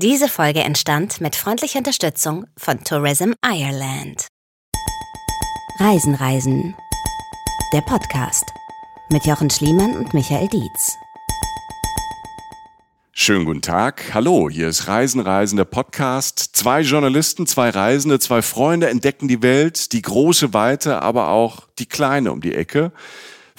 Diese Folge entstand mit freundlicher Unterstützung von Tourism Ireland. Reisen, Reisen. Der Podcast mit Jochen Schliemann und Michael Dietz. Schönen guten Tag. Hallo, hier ist Reisen, Reisen, der Podcast. Zwei Journalisten, zwei Reisende, zwei Freunde entdecken die Welt, die große Weite, aber auch die kleine um die Ecke.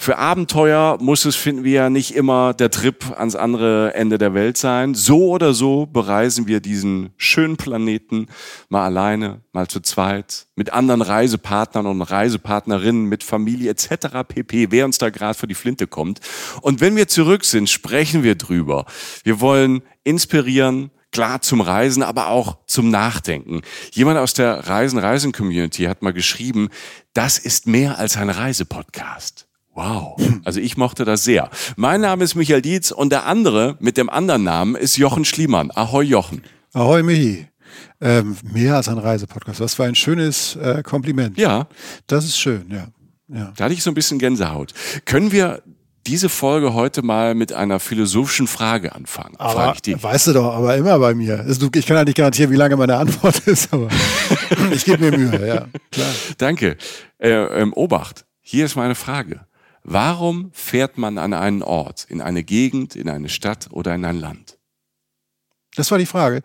Für Abenteuer muss es, finden wir ja, nicht immer der Trip ans andere Ende der Welt sein. So oder so bereisen wir diesen schönen Planeten mal alleine, mal zu zweit, mit anderen Reisepartnern und Reisepartnerinnen, mit Familie etc. pp, wer uns da gerade für die Flinte kommt. Und wenn wir zurück sind, sprechen wir drüber. Wir wollen inspirieren, klar zum Reisen, aber auch zum Nachdenken. Jemand aus der Reisen-Reisen-Community hat mal geschrieben, das ist mehr als ein Reisepodcast. Wow. Also ich mochte das sehr. Mein Name ist Michael Dietz und der andere mit dem anderen Namen ist Jochen Schliemann. Ahoi Jochen. Ahoi Michi. Ähm, mehr als ein Reisepodcast. Das war ein schönes äh, Kompliment. Ja. Das ist schön, ja. ja. Da hatte ich so ein bisschen Gänsehaut. Können wir diese Folge heute mal mit einer philosophischen Frage anfangen. Aber, weißt du doch, aber immer bei mir. Ich kann ja nicht garantieren, wie lange meine Antwort ist, aber ich gebe mir Mühe, ja. Klar. Danke. Äh, ähm, Obacht, hier ist meine Frage. Warum fährt man an einen Ort, in eine Gegend, in eine Stadt oder in ein Land? Das war die Frage.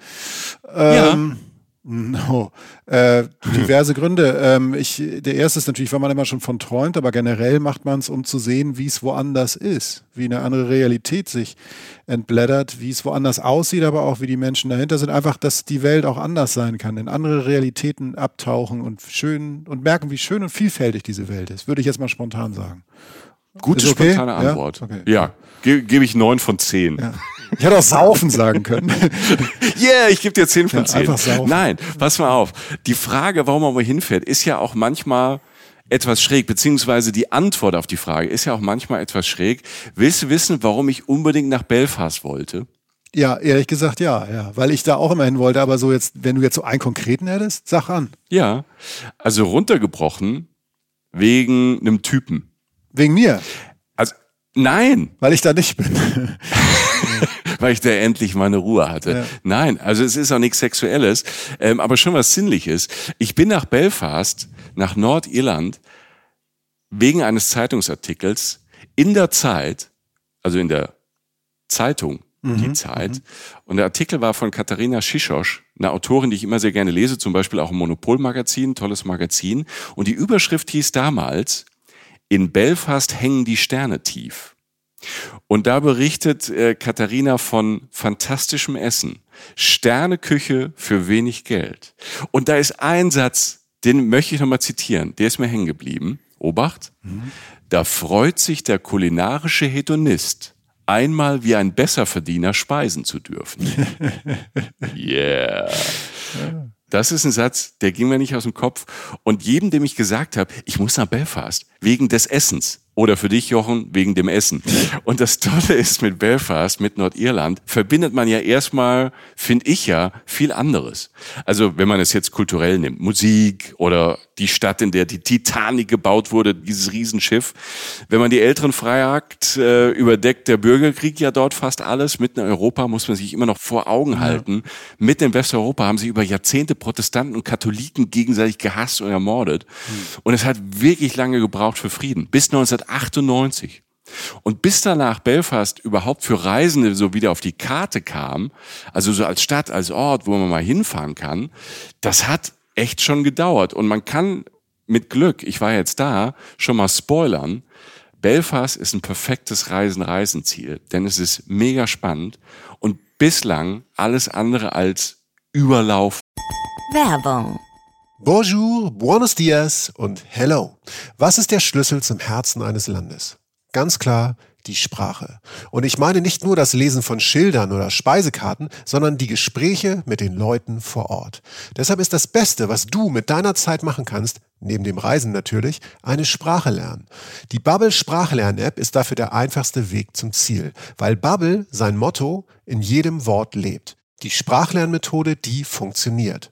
Ähm, ja. No. Äh, diverse Gründe. Ähm, ich, der erste ist natürlich, weil man immer schon von träumt, aber generell macht man es, um zu sehen, wie es woanders ist, wie eine andere Realität sich entblättert, wie es woanders aussieht, aber auch wie die Menschen dahinter sind. Einfach, dass die Welt auch anders sein kann, in andere Realitäten abtauchen und schön und merken, wie schön und vielfältig diese Welt ist. Würde ich jetzt mal spontan sagen. Gute okay? spontane Antwort. Ja, okay. ja. Ge gebe ich neun von zehn. Ja. Ich hätte auch saufen sagen können. yeah, ich gebe dir zehn von zehn. Ja. Nein, pass mal auf. Die Frage, warum man wo hinfährt, ist ja auch manchmal etwas schräg, beziehungsweise die Antwort auf die Frage ist ja auch manchmal etwas schräg. Willst du wissen, warum ich unbedingt nach Belfast wollte? Ja, ehrlich gesagt ja, ja, weil ich da auch immer hin wollte, aber so jetzt, wenn du jetzt so einen konkreten hättest, sag an. Ja, also runtergebrochen wegen einem Typen. Wegen mir? Also, nein. Weil ich da nicht bin. Weil ich da endlich meine Ruhe hatte. Ja. Nein, also es ist auch nichts Sexuelles, ähm, aber schon was Sinnliches. Ich bin nach Belfast, nach Nordirland, wegen eines Zeitungsartikels in der Zeit, also in der Zeitung, mhm. die Zeit. Mhm. Und der Artikel war von Katharina Schischosch, eine Autorin, die ich immer sehr gerne lese, zum Beispiel auch im Monopol-Magazin, tolles Magazin. Und die Überschrift hieß damals, in Belfast hängen die Sterne tief. Und da berichtet äh, Katharina von fantastischem Essen. Sterneküche für wenig Geld. Und da ist ein Satz, den möchte ich nochmal zitieren. Der ist mir hängen geblieben. Obacht. Mhm. Da freut sich der kulinarische Hedonist, einmal wie ein Besserverdiener speisen zu dürfen. yeah. Das ist ein Satz, der ging mir nicht aus dem Kopf. Und jedem, dem ich gesagt habe, ich muss nach Belfast, wegen des Essens, oder für dich, Jochen, wegen dem Essen. Und das Tolle ist mit Belfast, mit Nordirland, verbindet man ja erstmal, finde ich ja, viel anderes. Also wenn man es jetzt kulturell nimmt, Musik oder die Stadt, in der die Titanic gebaut wurde, dieses Riesenschiff. Wenn man die Älteren fragt, äh, überdeckt der Bürgerkrieg ja dort fast alles. Mitten in Europa muss man sich immer noch vor Augen ja. halten. Mitten in Westeuropa haben sich über Jahrzehnte Protestanten und Katholiken gegenseitig gehasst und ermordet. Mhm. Und es hat wirklich lange gebraucht für Frieden. Bis 19 1998. Und bis danach Belfast überhaupt für Reisende so wieder auf die Karte kam, also so als Stadt, als Ort, wo man mal hinfahren kann, das hat echt schon gedauert. Und man kann mit Glück, ich war jetzt da, schon mal spoilern, Belfast ist ein perfektes Reisen-Reisenziel, denn es ist mega spannend und bislang alles andere als Überlauf. Werbung Bonjour, buenos dias und hello. Was ist der Schlüssel zum Herzen eines Landes? Ganz klar, die Sprache. Und ich meine nicht nur das Lesen von Schildern oder Speisekarten, sondern die Gespräche mit den Leuten vor Ort. Deshalb ist das Beste, was du mit deiner Zeit machen kannst, neben dem Reisen natürlich, eine Sprache lernen. Die Bubble Sprachlern-App ist dafür der einfachste Weg zum Ziel, weil Bubble sein Motto in jedem Wort lebt. Die Sprachlernmethode, die funktioniert.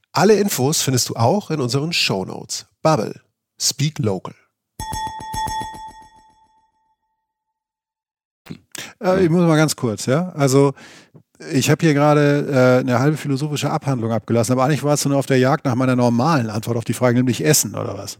Alle Infos findest du auch in unseren Show Notes. Bubble. Speak Local. Äh, ich muss mal ganz kurz, ja. Also ich habe hier gerade äh, eine halbe philosophische Abhandlung abgelassen, aber eigentlich warst du nur auf der Jagd nach meiner normalen Antwort auf die Frage, nämlich Essen oder was?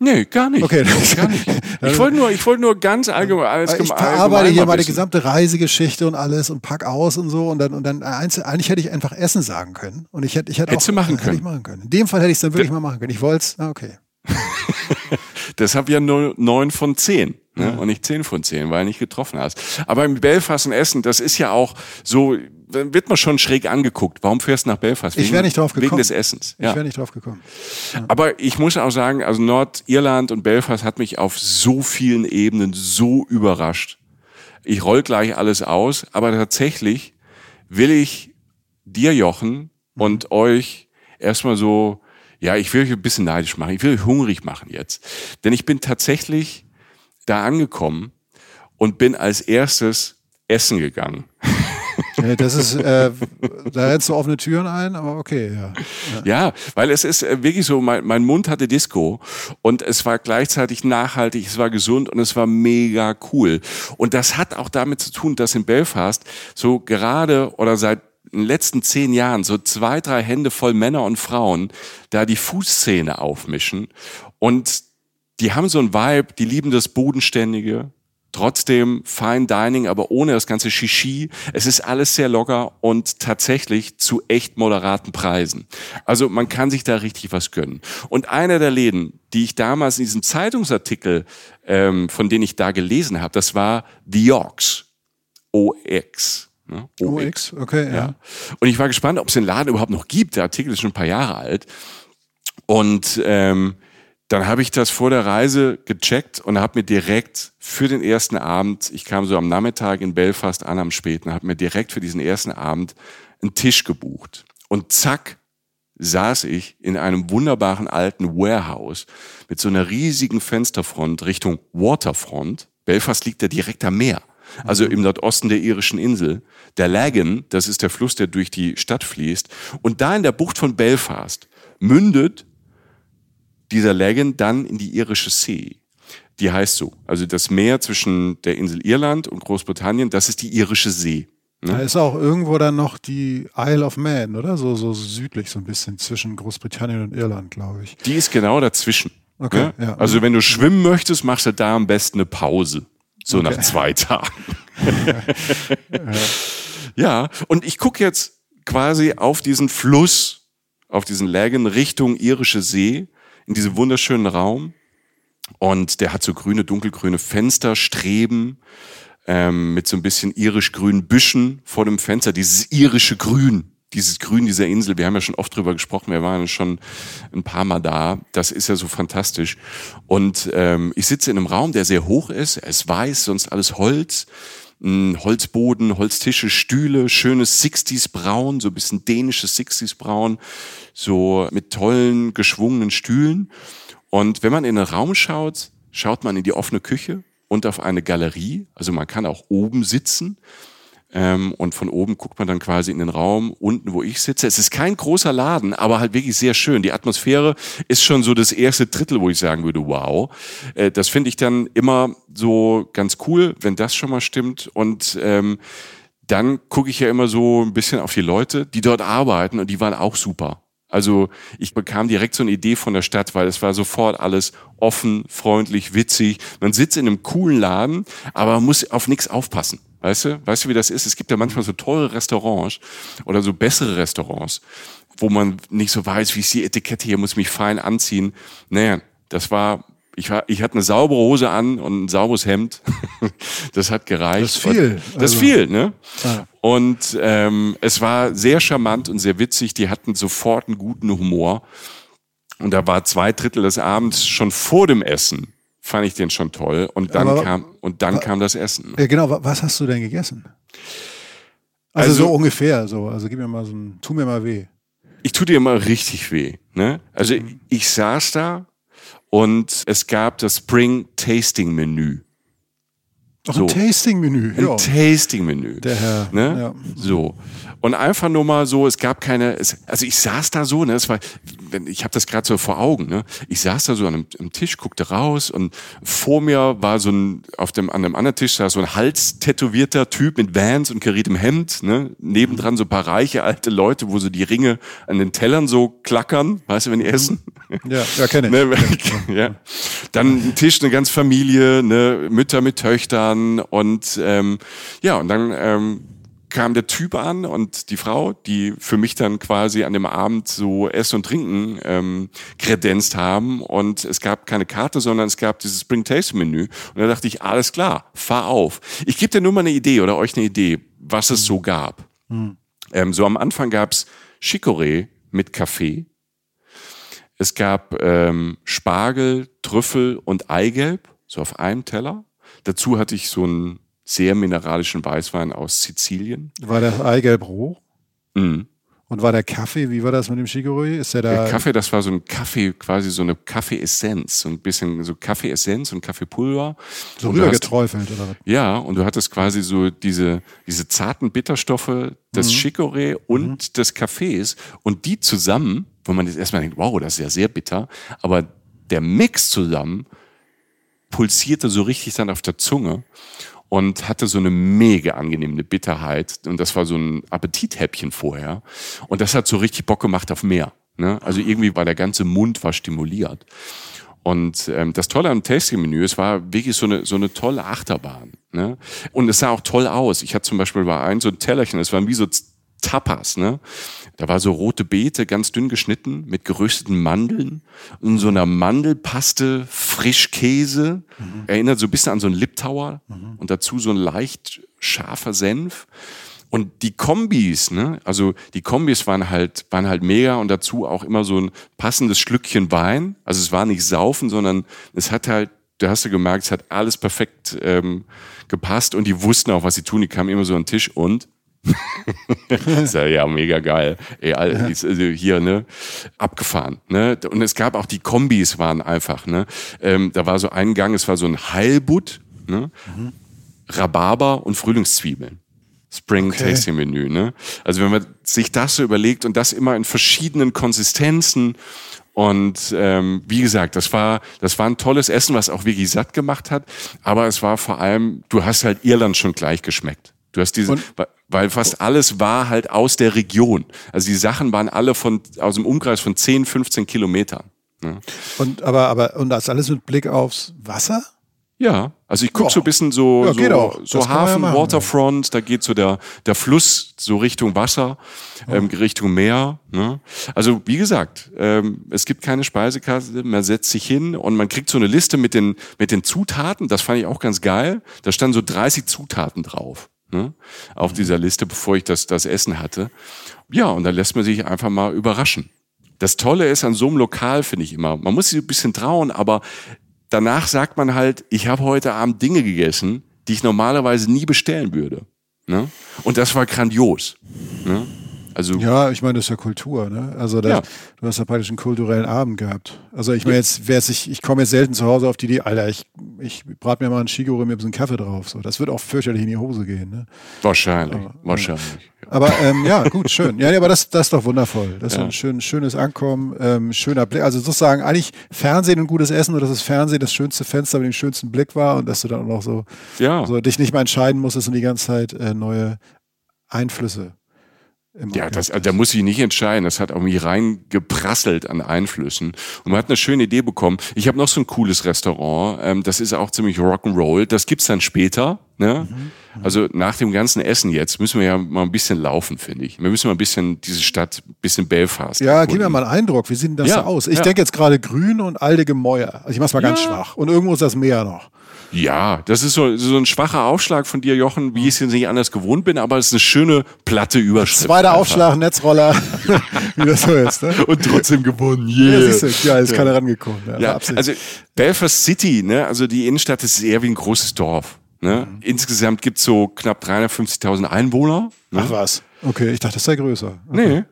Nee, gar nicht. Okay, gar nicht. Ich wollte nur, ich wollte nur ganz allgemein alles Ich verarbeite hier meine gesamte Reisegeschichte und alles und pack aus und so und dann und dann eigentlich hätte ich einfach Essen sagen können und ich hätte ich hätte Hättest auch, machen hätte können. Ich machen können. In dem Fall hätte ich es dann wirklich mal machen können. Ich wollte es. Ah, okay. Deshalb ja nur neun von zehn. Ne? Und nicht zehn von zehn, weil du nicht getroffen hast. Aber im Belfast und Essen, das ist ja auch so, wird man schon schräg angeguckt. Warum fährst du nach Belfast? Ich wäre nicht drauf gekommen. Wegen des Essens. Ja. Ich wäre nicht drauf gekommen. Aber ich muss auch sagen, also Nordirland und Belfast hat mich auf so vielen Ebenen so überrascht. Ich roll gleich alles aus, aber tatsächlich will ich dir, Jochen, und euch erstmal so, ja, ich will euch ein bisschen neidisch machen. Ich will euch hungrig machen jetzt. Denn ich bin tatsächlich da angekommen und bin als erstes essen gegangen. Ja, Das ist, äh, da rennst du offene Türen ein, aber okay, ja. Ja, weil es ist äh, wirklich so, mein, mein Mund hatte Disco und es war gleichzeitig nachhaltig, es war gesund und es war mega cool. Und das hat auch damit zu tun, dass in Belfast so gerade oder seit den letzten zehn Jahren so zwei, drei Hände voll Männer und Frauen da die Fußszene aufmischen und die haben so ein Vibe, die lieben das Bodenständige, trotzdem Fine Dining, aber ohne das ganze Shishi. Es ist alles sehr locker und tatsächlich zu echt moderaten Preisen. Also man kann sich da richtig was gönnen. Und einer der Läden, die ich damals in diesem Zeitungsartikel, ähm, von denen ich da gelesen habe, das war The Ox. OX. Ne? OX, okay, ja. Ja. Und ich war gespannt, ob es den Laden überhaupt noch gibt. Der Artikel ist schon ein paar Jahre alt. Und ähm, dann habe ich das vor der Reise gecheckt und habe mir direkt für den ersten Abend, ich kam so am Nachmittag in Belfast an am späten, habe mir direkt für diesen ersten Abend einen Tisch gebucht. Und zack, saß ich in einem wunderbaren alten Warehouse mit so einer riesigen Fensterfront Richtung Waterfront. Belfast liegt ja direkt am Meer. Also im Nordosten der irischen Insel. Der Lagan, das ist der Fluss, der durch die Stadt fließt. Und da in der Bucht von Belfast mündet dieser Lagan dann in die irische See. Die heißt so. Also das Meer zwischen der Insel Irland und Großbritannien, das ist die irische See. Da ist auch irgendwo dann noch die Isle of Man, oder? So, so südlich so ein bisschen zwischen Großbritannien und Irland, glaube ich. Die ist genau dazwischen. Okay, ne? ja. Also wenn du schwimmen möchtest, machst du da am besten eine Pause. So nach zwei Tagen. ja, und ich gucke jetzt quasi auf diesen Fluss, auf diesen Lagan Richtung irische See, in diesem wunderschönen Raum. Und der hat so grüne, dunkelgrüne Fenster, Streben, ähm, mit so ein bisschen irisch-grünen Büschen vor dem Fenster. Dieses irische Grün, dieses Grün dieser Insel, wir haben ja schon oft drüber gesprochen, wir waren schon ein paar Mal da. Das ist ja so fantastisch. Und ähm, ich sitze in einem Raum, der sehr hoch ist. Ist weiß, sonst alles Holz. Ein Holzboden, Holztische, Stühle, schönes 60s Braun, so ein bisschen dänisches 60s Braun, so mit tollen geschwungenen Stühlen. Und wenn man in den Raum schaut, schaut man in die offene Küche und auf eine Galerie. Also man kann auch oben sitzen. Ähm, und von oben guckt man dann quasi in den Raum, unten, wo ich sitze. Es ist kein großer Laden, aber halt wirklich sehr schön. Die Atmosphäre ist schon so das erste Drittel, wo ich sagen würde, wow. Äh, das finde ich dann immer so ganz cool, wenn das schon mal stimmt. Und ähm, dann gucke ich ja immer so ein bisschen auf die Leute, die dort arbeiten und die waren auch super. Also ich bekam direkt so eine Idee von der Stadt, weil es war sofort alles offen, freundlich, witzig. Man sitzt in einem coolen Laden, aber man muss auf nichts aufpassen. Weißt du? Weißt du, wie das ist? Es gibt ja manchmal so teure Restaurants oder so bessere Restaurants, wo man nicht so weiß, wie ist die Etikette hier, muss mich fein anziehen. Naja, das war ich, war, ich hatte eine saubere Hose an und ein sauberes Hemd. das hat gereicht. Das ist viel. Das also, viel, ne? Ah. Und ähm, es war sehr charmant und sehr witzig. Die hatten sofort einen guten Humor. Und da war zwei Drittel des Abends schon vor dem Essen. Fand ich den schon toll. Und dann Aber, kam und dann kam das Essen. Ja, genau. Was hast du denn gegessen? Also, also so ungefähr. So. Also gib mir mal so ein, tu mir mal weh. Ich tu dir mal richtig weh. Ne? Also mhm. ich saß da und es gab das Spring Tasting Menü. Ach, so. ein Tasting-Menü. Ein Tasting-Menü. Der Herr. Ne? Ja. So. Und einfach nur mal so, es gab keine, es, also ich saß da so, ne, es war, ich habe das gerade so vor Augen, ne? Ich saß da so an einem, einem, Tisch, guckte raus und vor mir war so ein, auf dem, an einem anderen Tisch saß so ein halstätowierter Typ mit Vans und kariertem Hemd, ne? Nebendran so ein paar reiche alte Leute, wo so die Ringe an den Tellern so klackern, weißt du, wenn die mhm. essen? Ja, ja kenne ich. Ne? ja. Dann ein Tisch, eine ganze Familie, ne? Mütter mit Töchtern und ähm, ja, und dann ähm, kam der Typ an und die Frau, die für mich dann quasi an dem Abend so Essen und Trinken ähm, kredenzt haben und es gab keine Karte, sondern es gab dieses Spring Taste Menü und da dachte ich, alles klar, fahr auf. Ich gebe dir nur mal eine Idee oder euch eine Idee, was es so gab. Mhm. Ähm, so am Anfang gab's Chicorée mit Kaffee. Es gab ähm, Spargel, Trüffel und Eigelb, so auf einem Teller. Dazu hatte ich so ein sehr mineralischen Weißwein aus Sizilien. War das Eigelb roh? Mhm. Und war der Kaffee, wie war das mit dem Chicorée? Ist der da? Der Kaffee, das war so ein Kaffee, quasi so eine Kaffeeessenz, so ein bisschen so Kaffeeessenz und Kaffeepulver. So rübergeträufelt, oder was? Ja, und du hattest quasi so diese, diese zarten Bitterstoffe des mhm. Chicorée und mhm. des Kaffees und die zusammen, wo man jetzt erstmal denkt, wow, das ist ja sehr bitter, aber der Mix zusammen pulsierte so richtig dann auf der Zunge und hatte so eine mega angenehme Bitterheit. Und das war so ein Appetithäppchen vorher. Und das hat so richtig Bock gemacht auf mehr. Ne? Also irgendwie war der ganze Mund war stimuliert. Und ähm, das Tolle am Tasting-Menü, es war wirklich so eine, so eine tolle Achterbahn. Ne? Und es sah auch toll aus. Ich hatte zum Beispiel bei einem so ein Tellerchen, es waren wie so Tapas, ne? Da war so rote Beete, ganz dünn geschnitten, mit gerösteten Mandeln und so einer Mandelpaste, Frischkäse. Mhm. Erinnert so ein bisschen an so einen Liptauer mhm. und dazu so ein leicht scharfer Senf. Und die Kombis, ne, also die Kombis waren halt, waren halt mega und dazu auch immer so ein passendes Schlückchen Wein. Also es war nicht saufen, sondern es hat halt, du hast ja gemerkt, es hat alles perfekt ähm, gepasst und die wussten auch, was sie tun. Die kamen immer so an den Tisch und ist ja, ja mega geil. Ey, also hier, ne, abgefahren. Ne? Und es gab auch die Kombis waren einfach, ne? Ähm, da war so ein Gang, es war so ein Heilbutt, ne? Mhm. Rhabarber und Frühlingszwiebeln. Spring okay. Tasting Menü, ne? Also wenn man sich das so überlegt und das immer in verschiedenen Konsistenzen und ähm, wie gesagt, das war das war ein tolles Essen, was auch wirklich satt gemacht hat. Aber es war vor allem, du hast halt Irland schon gleich geschmeckt. Du hast diese, und, weil fast alles war halt aus der Region. Also die Sachen waren alle von, aus dem Umkreis von 10, 15 Kilometern. Ja. Und, aber, aber, und das alles mit Blick aufs Wasser? Ja, also ich gucke so ein bisschen so, ja, so, so Hafen, ja machen, Waterfront, da geht so der, der Fluss so Richtung Wasser, ähm, Richtung Meer. Ne? Also wie gesagt, ähm, es gibt keine Speisekarte, man setzt sich hin und man kriegt so eine Liste mit den, mit den Zutaten, das fand ich auch ganz geil. Da standen so 30 Zutaten drauf ne, auf dieser Liste, bevor ich das, das Essen hatte. Ja, und dann lässt man sich einfach mal überraschen. Das Tolle ist an so einem Lokal, finde ich immer, man muss sich ein bisschen trauen, aber danach sagt man halt, ich habe heute Abend Dinge gegessen, die ich normalerweise nie bestellen würde. Ne? Und das war grandios. Ne? Also ja, ich meine, das ist ja Kultur, ne? Also das, Ja. du hast ja praktisch einen kulturellen Abend gehabt. Also ich meine jetzt, wer sich, ich komme jetzt selten zu Hause auf die Idee, Alter, ich, ich brat mir mal einen Shigori mit ein bisschen Kaffee drauf. So, das wird auch fürchterlich in die Hose gehen, ne? wahrscheinlich, wahrscheinlich. Ja. Aber ähm, ja, gut, schön. Ja, aber das, das ist doch wundervoll. Das ist Ja. so ein schön, schönes Ankommen, ähm, schöner Blick. Also sozusagen eigentlich Fernsehen und gutes Essen, nur dass das Fernsehen das schönste Fenster mit dem schönsten Blick war und dass du dann auch noch so, Ja. so dich nicht mal entscheiden musstest und die ganze Zeit äh, neue Einflüsse. Ja, das, hattest. da muss ich nicht entscheiden. Das hat irgendwie reingeprasselt an Einflüssen. Und man hat eine schöne Idee bekommen. Ich habe noch so ein cooles Restaurant. Ähm, das ist auch ziemlich Rock'n'Roll. Das gibt's dann später. Ne? Mhm. Also nach dem ganzen Essen jetzt müssen wir ja mal ein bisschen laufen, finde ich. Wir müssen mal ein bisschen diese Stadt, ein bisschen Belfast. Ja, gib erkunden. mir mal einen Eindruck. Wie sieht denn das Ja, so aus? Ich ja. denke jetzt gerade grün und alte Gemäuer. Also ich mach's mal ganz Ja. schwach. Und irgendwo ist das Meer noch. Ja, das ist so, so ein schwacher Aufschlag von dir, Jochen, wie ich es jetzt nicht anders gewohnt bin, aber es ist eine schöne platte Überschrift. Zweiter einfach. Aufschlag, Netzroller, wie das so ist. Ne? Und trotzdem gewonnen. Ja, Yeah. siehst du, ja, ist keiner rangekommen. Ja, Ja, also Belfast City, ne, also die Innenstadt ist eher wie ein großes Dorf. Ne? Mhm. Insgesamt gibt's so knapp 350.000 Einwohner. Ne? Ach was. Okay, ich dachte, das sei größer. Nee.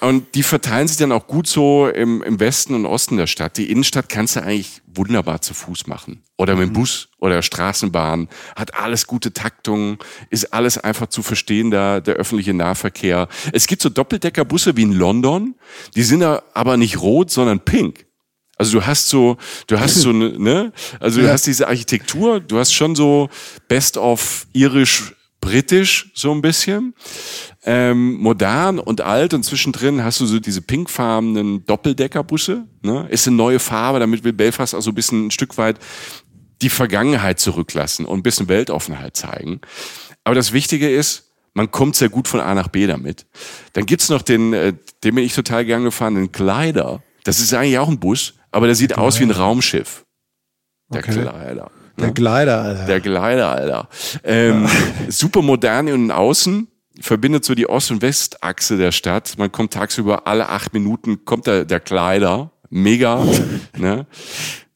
Und die verteilen sich dann auch gut so im, im Westen und Osten der Stadt. Die Innenstadt kannst du eigentlich wunderbar zu Fuß machen. Oder mit dem Bus oder Straßenbahn. Hat alles gute Taktung, ist alles einfach zu verstehen, da der öffentliche Nahverkehr. Es gibt so Doppeldeckerbusse wie in London. Die sind da aber nicht rot, sondern pink. Also du hast so, du hast so ne, ne? Also du Ja. hast diese Architektur, du hast schon so Best of irisch britisch so ein bisschen ähm, modern und alt und zwischendrin hast du so diese pinkfarbenen Doppeldeckerbusse. Ne? Ist eine neue Farbe, damit will Belfast auch so ein bisschen ein Stück weit die Vergangenheit zurücklassen und ein bisschen Weltoffenheit zeigen. Aber das Wichtige ist, man kommt sehr gut von A nach B damit. Dann gibt's noch den, äh, den bin ich total gern gefahren, den Glider. Das ist eigentlich auch ein Bus, aber der sieht aus wie ein Raumschiff. Der Okay. Glider. Der Gleiter, Alter. Der Glider, Alter. Ähm, super modern innen außen. Verbindet so die Ost- und Westachse der Stadt. Man kommt tagsüber alle acht Minuten, kommt der, der Glider. Mega. ne?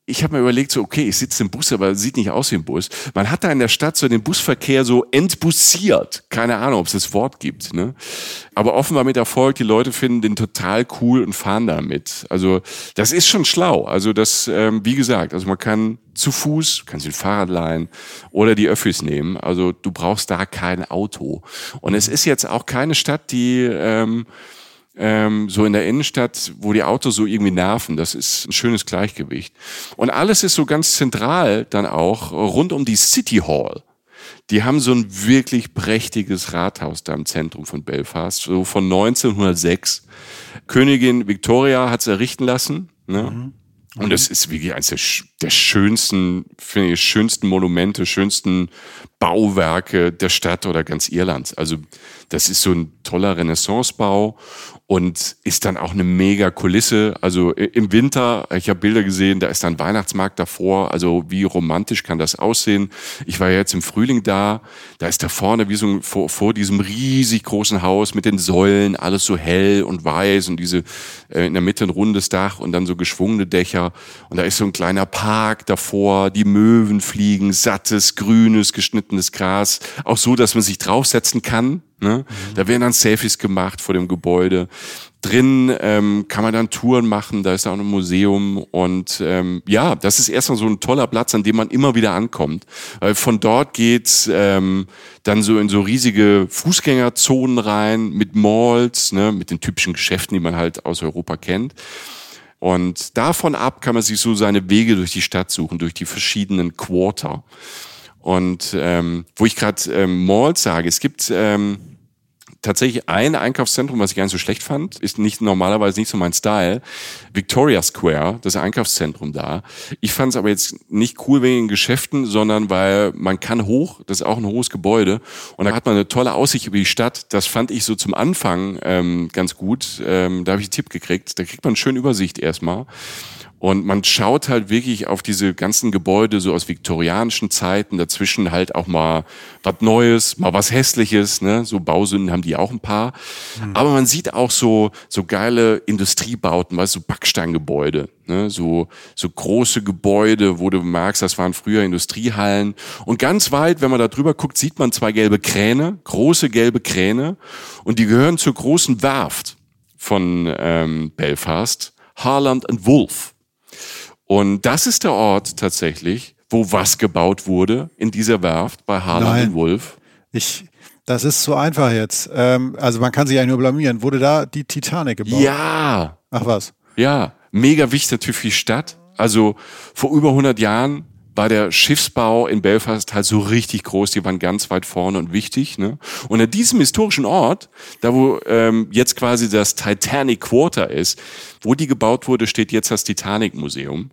Ich habe mir überlegt, so, okay, ich sitze im Bus, aber sieht nicht aus wie ein Bus. Man hat da in der Stadt so den Busverkehr so entbussiert. Keine Ahnung, ob es das Wort gibt. Ne? Aber offenbar mit Erfolg, die Leute finden den total cool und fahren damit. Also das ist schon schlau. Also das, ähm, wie gesagt, also man kann zu Fuß, du kannst den Fahrrad leihen oder die Öffis nehmen. Also du brauchst da kein Auto. Und es ist jetzt auch keine Stadt, die ähm, ähm, so in der Innenstadt, wo die Autos so irgendwie nerven. Das ist ein schönes Gleichgewicht. Und alles ist so ganz zentral dann auch rund um die City Hall. Die haben so ein wirklich prächtiges Rathaus da im Zentrum von Belfast, so von 1906. Königin Victoria hat es errichten lassen. Ne? Und das ist wirklich eines der, der schönsten, finde ich, schönsten Monumente, schönsten Bauwerke der Stadt oder ganz Irlands. Also das ist so ein toller Renaissancebau und ist dann auch eine mega Kulisse. Also im Winter, ich habe Bilder gesehen, da ist dann Weihnachtsmarkt davor. Also wie romantisch kann das aussehen? Ich war ja jetzt im Frühling da, da ist da vorne wie so ein, vor, vor diesem riesig großen Haus mit den Säulen, alles so hell und weiß und diese äh, in der Mitte ein rundes Dach und dann so geschwungene Dächer und da ist so ein kleiner Park davor, die Möwen fliegen, sattes, grünes, geschnittenes Gras, auch so, dass man sich draufsetzen kann. Ne? Da werden dann Selfies gemacht vor dem Gebäude. Drin ähm, kann man dann Touren machen, da ist auch ein Museum und ähm, ja, das ist erstmal so ein toller Platz, an dem man immer wieder ankommt. Weil von dort geht's ähm, dann so in so riesige Fußgängerzonen rein mit Malls, ne, mit den typischen Geschäften, die man halt aus Europa kennt. Und davon ab kann man sich so seine Wege durch die Stadt suchen, durch die verschiedenen Quarter. Und ähm, wo ich gerade ähm, Malls sage, es gibt ähm, tatsächlich ein Einkaufszentrum, was ich gar nicht so schlecht fand, ist nicht normalerweise nicht so mein Style. Victoria Square, das Einkaufszentrum da. Ich fand es aber jetzt nicht cool wegen den Geschäften, sondern weil man kann hoch, das ist auch ein hohes Gebäude und da hat man eine tolle Aussicht über die Stadt. Das fand ich so zum Anfang ähm, ganz gut. Ähm, da habe ich einen Tipp gekriegt. Da kriegt man eine schöne Übersicht erstmal. Und man schaut halt wirklich auf diese ganzen Gebäude so aus viktorianischen Zeiten, dazwischen halt auch mal was Neues, mal was Hässliches, ne? So Bausünden haben die auch ein paar. Mhm. Aber man sieht auch so, so geile Industriebauten, weißt du, so Backsteingebäude, ne? So, so große Gebäude, wo du merkst, das waren früher Industriehallen. Und ganz weit, wenn man da drüber guckt, sieht man zwei gelbe Kräne, große gelbe Kräne. Und die gehören zur großen Werft von ähm, Belfast, Harland and Wolf. Und das ist der Ort tatsächlich, wo was gebaut wurde in dieser Werft bei Harlan und Wolf. Ich, das ist zu einfach jetzt. Ähm, also man kann sich ja nur blamieren. Wurde da die Titanic gebaut? Ja. Ach was? Ja, mega wichtig natürlich für die Stadt. Also vor über 100 Jahren war der Schiffsbau in Belfast halt so richtig groß, die waren ganz weit vorne und wichtig. Ne? Und an diesem historischen Ort, da wo ähm, jetzt quasi das Titanic Quarter ist, wo die gebaut wurde, steht jetzt das Titanic Museum.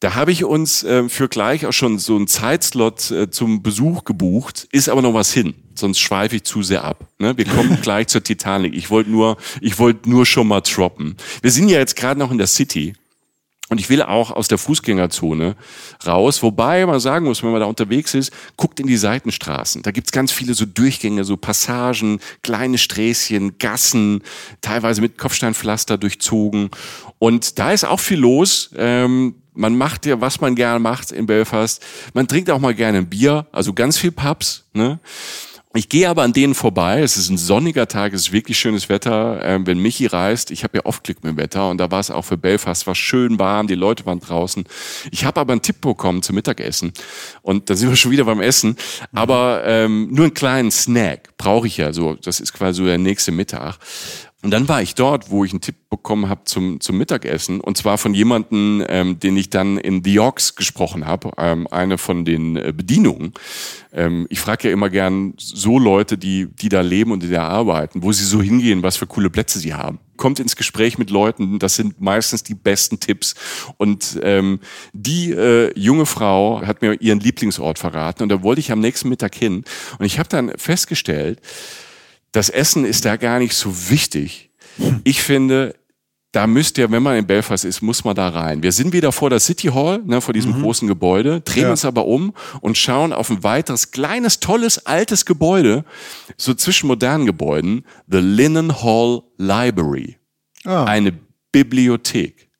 Da habe ich uns äh, für gleich auch schon so einen Zeitslot äh, zum Besuch gebucht, ist aber noch was hin, sonst schweife ich zu sehr ab. Ne? Wir kommen gleich zur Titanic. Ich wollte nur, ich wollte nur schon mal droppen. Wir sind ja jetzt gerade noch in der City und ich will auch aus der Fußgängerzone raus, wobei man sagen muss, wenn man da unterwegs ist, guckt in die Seitenstraßen. Da gibt's ganz viele so Durchgänge, so Passagen, kleine Sträßchen, Gassen, teilweise mit Kopfsteinpflaster durchzogen. Und da ist auch viel los. Ähm, man macht ja, was man gerne macht in Belfast. Man trinkt auch mal gerne ein Bier, also ganz viel Pubs. Ne? Ich gehe aber an denen vorbei. Es ist ein sonniger Tag, es ist wirklich schönes Wetter. Ähm, wenn Michi reist, ich habe ja oft Glück mit dem Wetter und da war es auch für Belfast, war schön warm, die Leute waren draußen. Ich habe aber einen Tipp bekommen zum Mittagessen und da sind wir schon wieder beim Essen. Aber ähm, nur einen kleinen Snack brauche ich ja so. Das ist quasi so der nächste Mittag. Und dann war ich dort, wo ich einen Tipp bekommen habe zum, zum Mittagessen. Und zwar von jemandem, ähm, den ich dann in The Ox gesprochen habe, ähm, eine von den äh, Bedienungen. Ähm, ich frage ja immer gern so Leute, die, die da leben und die da arbeiten, wo sie so hingehen, was für coole Plätze sie haben. Kommt ins Gespräch mit Leuten, das sind meistens die besten Tipps. Und ähm, die äh, junge Frau hat mir ihren Lieblingsort verraten und da wollte ich am nächsten Mittag hin. Und ich habe dann festgestellt, das Essen ist da gar nicht so wichtig. Ich finde, da müsst ihr, wenn man in Belfast ist, muss man da rein. Wir sind wieder vor der City Hall, ne, vor diesem mhm. großen Gebäude, drehen ja. uns aber um und schauen auf ein weiteres kleines, tolles, altes Gebäude, so zwischen modernen Gebäuden, The Linen Hall Library. Ah. Eine Bibliothek.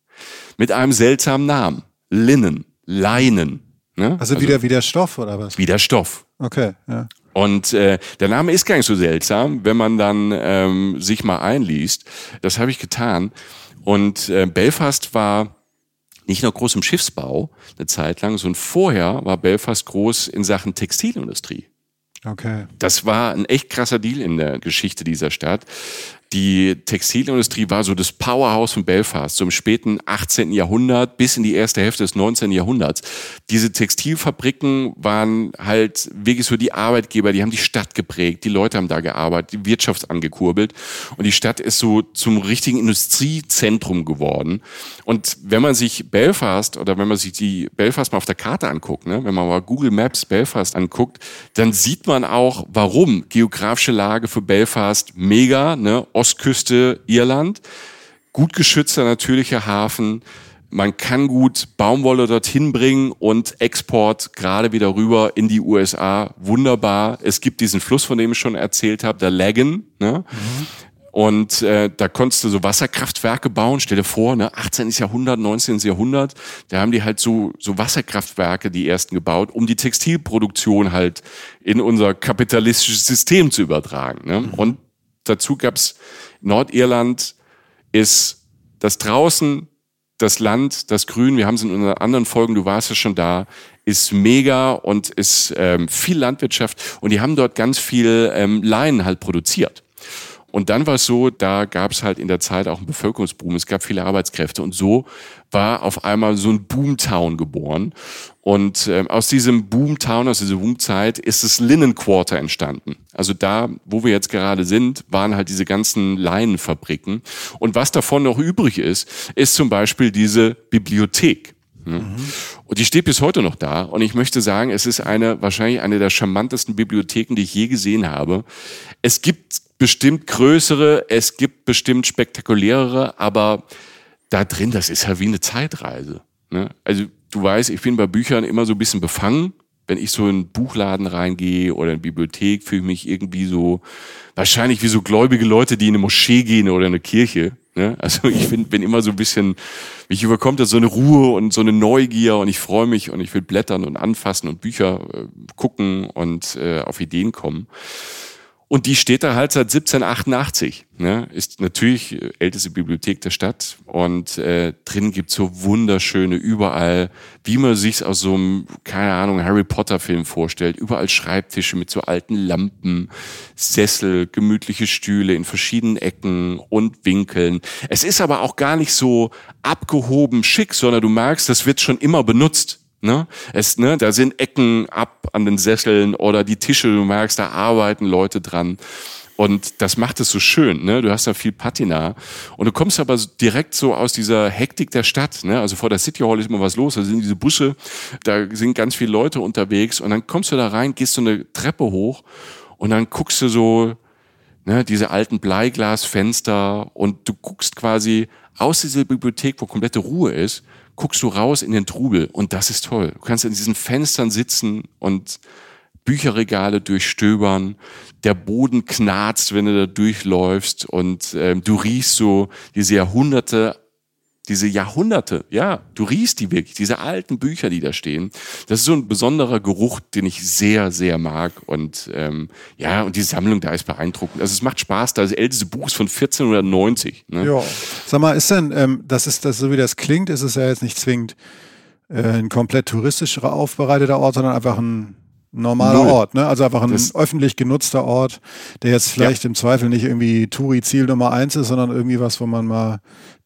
Mit einem seltsamen Namen. Linen, Leinen. Ne? Also, also wieder, wieder Stoff oder was? Wieder Stoff. Okay, ja. Und äh, der Name ist gar nicht so seltsam, wenn man dann ähm, sich mal einliest. Das habe ich getan. Und äh, Belfast war nicht nur groß im Schiffsbau eine Zeit lang, sondern vorher war Belfast groß in Sachen Textilindustrie. Okay. Das war ein echt krasser Deal in der Geschichte dieser Stadt. Die Textilindustrie war so das Powerhouse von Belfast, so im späten 18. Jahrhundert bis in die erste Hälfte des 19. Jahrhunderts. Diese Textilfabriken waren halt wirklich so die Arbeitgeber, die haben die Stadt geprägt, die Leute haben da gearbeitet, die Wirtschaft angekurbelt und die Stadt ist so zum richtigen Industriezentrum geworden. Und wenn man sich Belfast oder wenn man sich die Belfast mal auf der Karte anguckt, ne, wenn man mal Google Maps Belfast anguckt, dann sieht man auch, warum geografische Lage für Belfast mega, ne, Ostküste Irland. Gut geschützter natürlicher Hafen. Man kann gut Baumwolle dorthin bringen und Export gerade wieder rüber in die USA. Wunderbar. Es gibt diesen Fluss, von dem ich schon erzählt habe, der Lagan. Ne? Mhm. Und äh, da konntest du so Wasserkraftwerke bauen. Stell dir vor, ne, 18. Jahrhundert, 19. Jahrhundert, da haben die halt so, so Wasserkraftwerke, die ersten gebaut, um die Textilproduktion halt in unser kapitalistisches System zu übertragen. Ne? Und dazu gab's Nordirland ist das draußen, das Land, das Grün, wir haben es in unseren anderen Folgen, du warst ja schon da, ist mega und ist ähm, viel Landwirtschaft und die haben dort ganz viel ähm, Leinen halt produziert. Und dann war es so, da gab es halt in der Zeit auch einen Bevölkerungsboom, es gab viele Arbeitskräfte und so war auf einmal so ein Boomtown geboren. Und äh, aus diesem Boomtown, aus dieser Boomzeit ist das Linen Quarter entstanden. Also da, wo wir jetzt gerade sind, waren halt diese ganzen Leinenfabriken. Und was davon noch übrig ist, ist zum Beispiel diese Bibliothek. Mhm. Und die steht bis heute noch da. Und ich möchte sagen, es ist eine, wahrscheinlich eine der charmantesten Bibliotheken, die ich je gesehen habe. Es gibt bestimmt größere, es gibt bestimmt spektakulärere, aber da drin, das ist ja wie eine Zeitreise. Ne? Also du weißt, ich bin bei Büchern immer so ein bisschen befangen. Wenn ich so in einen Buchladen reingehe oder in eine Bibliothek, fühle ich mich irgendwie so, wahrscheinlich wie so gläubige Leute, die in eine Moschee gehen oder in eine Kirche. Ne? Also ich bin, bin immer so ein bisschen, mich überkommt da so eine Ruhe und so eine Neugier und ich freue mich und ich will blättern und anfassen und Bücher äh, gucken und äh, auf Ideen kommen. Und die steht da halt seit 1788. Ne? Ist natürlich älteste Bibliothek der Stadt. Und äh, drin gibt's so wunderschöne, überall, wie man sich's aus so einem, keine Ahnung, Harry Potter-Film vorstellt. Überall Schreibtische mit so alten Lampen, Sessel, gemütliche Stühle in verschiedenen Ecken und Winkeln. Es ist aber auch gar nicht so abgehoben schick, sondern du merkst, das wird schon immer benutzt. Ne? Es, ne, da sind Ecken ab an den Sesseln oder die Tische, du merkst, da arbeiten Leute dran. Und das macht es so schön, ne? Du hast da viel Patina. Und du kommst aber direkt so aus dieser Hektik der Stadt, ne? Also vor der City Hall ist immer was los, da sind diese Busse, da sind ganz viele Leute unterwegs und dann kommst du da rein, gehst so eine Treppe hoch und dann guckst du so, ne, diese alten Bleiglasfenster und du guckst quasi aus dieser Bibliothek, wo komplette Ruhe ist, guckst du raus in den Trubel und das ist toll. Du kannst in diesen Fenstern sitzen und Bücherregale durchstöbern, der Boden knarzt, wenn du da durchläufst und ähm, du riechst so diese Jahrhunderte diese Jahrhunderte, ja, du riechst die wirklich, diese alten Bücher, die da stehen. Das ist so ein besonderer Geruch, den ich sehr, sehr mag. Und ähm, ja, und die Sammlung da ist beeindruckend. Also es macht Spaß, das älteste Buch ist von 1490. Ne? Ja. Sag mal, ist denn, ähm, das ist das, so wie das klingt, ist es ja jetzt nicht zwingend äh, ein komplett touristischer aufbereiteter Ort, sondern einfach ein normaler Null. Ort, ne? Also einfach ein das öffentlich genutzter Ort, der jetzt vielleicht ja. im Zweifel nicht irgendwie Touri-Ziel Nummer eins ist, sondern irgendwie was, wo man mal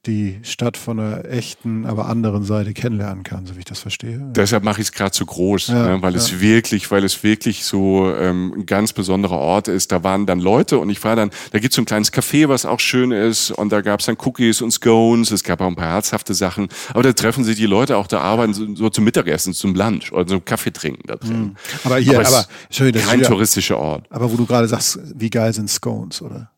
die Stadt von der echten, aber anderen Seite kennenlernen kann, so wie ich das verstehe. Deshalb mache ich es gerade so groß, ja, ne, weil ja. es wirklich, weil es wirklich so ähm, ein ganz besonderer Ort ist. Da waren dann Leute und ich war dann, da gibt es so ein kleines Café, was auch schön ist und da gab es dann Cookies und Scones, es gab auch ein paar herzhafte Sachen, aber da treffen sich die Leute auch da arbeiten so, so zum Mittagessen, zum Lunch oder zum Kaffee trinken da drin. Mhm. Aber hier, aber, aber schön, kein touristischer Ort. Aber wo du gerade sagst, wie geil sind Scones, oder?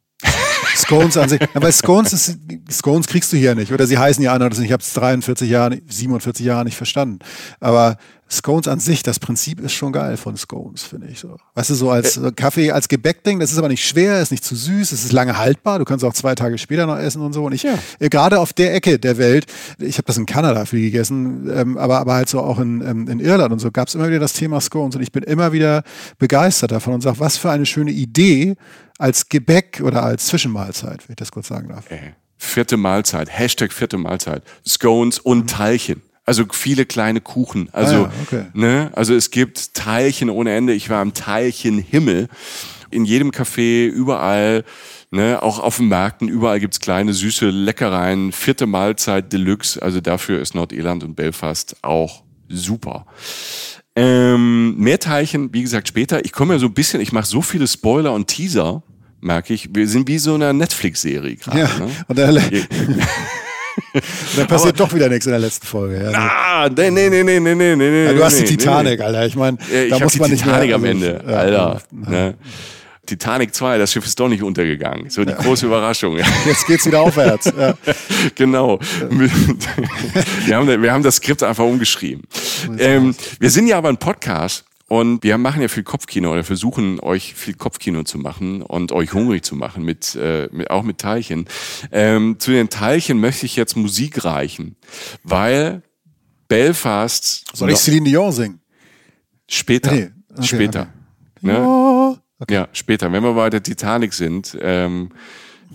Scones an sich. Aber Scones, ist, Scones kriegst du hier nicht. Oder sie heißen ja anders. Ich habe es 43 Jahre, 47 Jahre nicht verstanden. Aber Scones an sich, das Prinzip ist schon geil von Scones, finde ich so. Weißt du, so als äh, Kaffee, als Gebäckding, das ist aber nicht schwer, ist nicht zu süß, es ist lange haltbar, du kannst auch zwei Tage später noch essen und so. Und ich, ja. äh, gerade auf der Ecke der Welt, ich habe das in Kanada viel gegessen, ähm, aber, aber halt so auch in, ähm, in Irland und so, gab es immer wieder das Thema Scones und ich bin immer wieder begeistert davon und sage, was für eine schöne Idee als Gebäck oder als Zwischenmahlzeit, wenn ich das kurz sagen darf. Äh, vierte Mahlzeit, Hashtag vierte Mahlzeit, Scones und mhm. Teilchen. Also viele kleine Kuchen. Also, ah okay. ne, also es gibt Teilchen ohne Ende. Ich war am Teilchenhimmel. In jedem Café, überall, ne, auch auf den Märkten, überall gibt's kleine, süße Leckereien. Vierte Mahlzeit Deluxe. Also dafür ist Nordirland und Belfast auch super. Ähm, mehr Teilchen, wie gesagt, später. Ich komme ja so ein bisschen, ich mache so viele Spoiler und Teaser, merke ich. Wir sind wie so eine Netflix-Serie gerade. Ja, ne? dann passiert doch wieder nichts in der letzten Folge. Ja. Ah, nee, nee, nee, nee, nee, nee, nee. Ja, du hast die Titanic. Alter. Ich meine, da ich muss man nicht Titanic mehr, am Ende, Alter. Ne? Titanic 2, das Schiff ist doch nicht untergegangen. So die große Überraschung. Jetzt geht's wieder aufwärts. Ja. genau. wir, haben, wir haben das Skript einfach umgeschrieben. Ähm, wir sind ja aber ein Podcast und wir machen ja viel Kopfkino oder versuchen euch viel Kopfkino zu machen und euch hungrig zu machen, mit, äh, mit auch mit Teilchen. Ähm, zu den Teilchen möchte ich jetzt Musik reichen, weil Belfast. Soll ich Celine Dion singen? Später. Nee. Okay, später. Okay. Ne? Okay. Ja, später. Wenn wir bei der Titanic sind, ähm,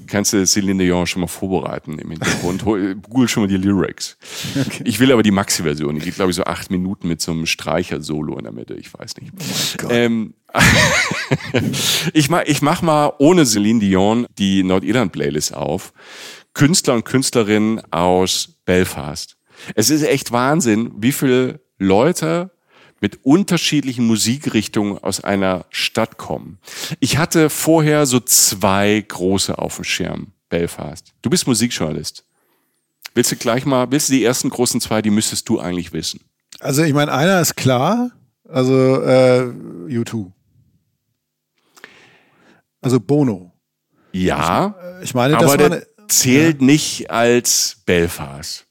kannst du Celine Dion schon mal vorbereiten im Hintergrund. Google schon mal die Lyrics. Okay. Ich will aber die Maxi-Version. Die geht, glaube ich, so acht Minuten mit so einem Streicher-Solo in der Mitte. Ich weiß nicht. Oh ähm, ich, mach, ich mach mal ohne Celine Dion die Nordirland-Playlist auf. Künstler und Künstlerinnen aus Belfast. Es ist echt Wahnsinn, wie viele Leute mit unterschiedlichen Musikrichtungen aus einer Stadt kommen. Ich hatte vorher so zwei große auf dem Schirm. Belfast. Du bist Musikjournalist. Willst du gleich mal, willst du die ersten großen zwei, die müsstest du eigentlich wissen? Also ich meine, einer ist klar, also äh, U2. Also Bono. Ja. Ich, ich meine, das war eine, zählt ja. nicht als Belfast.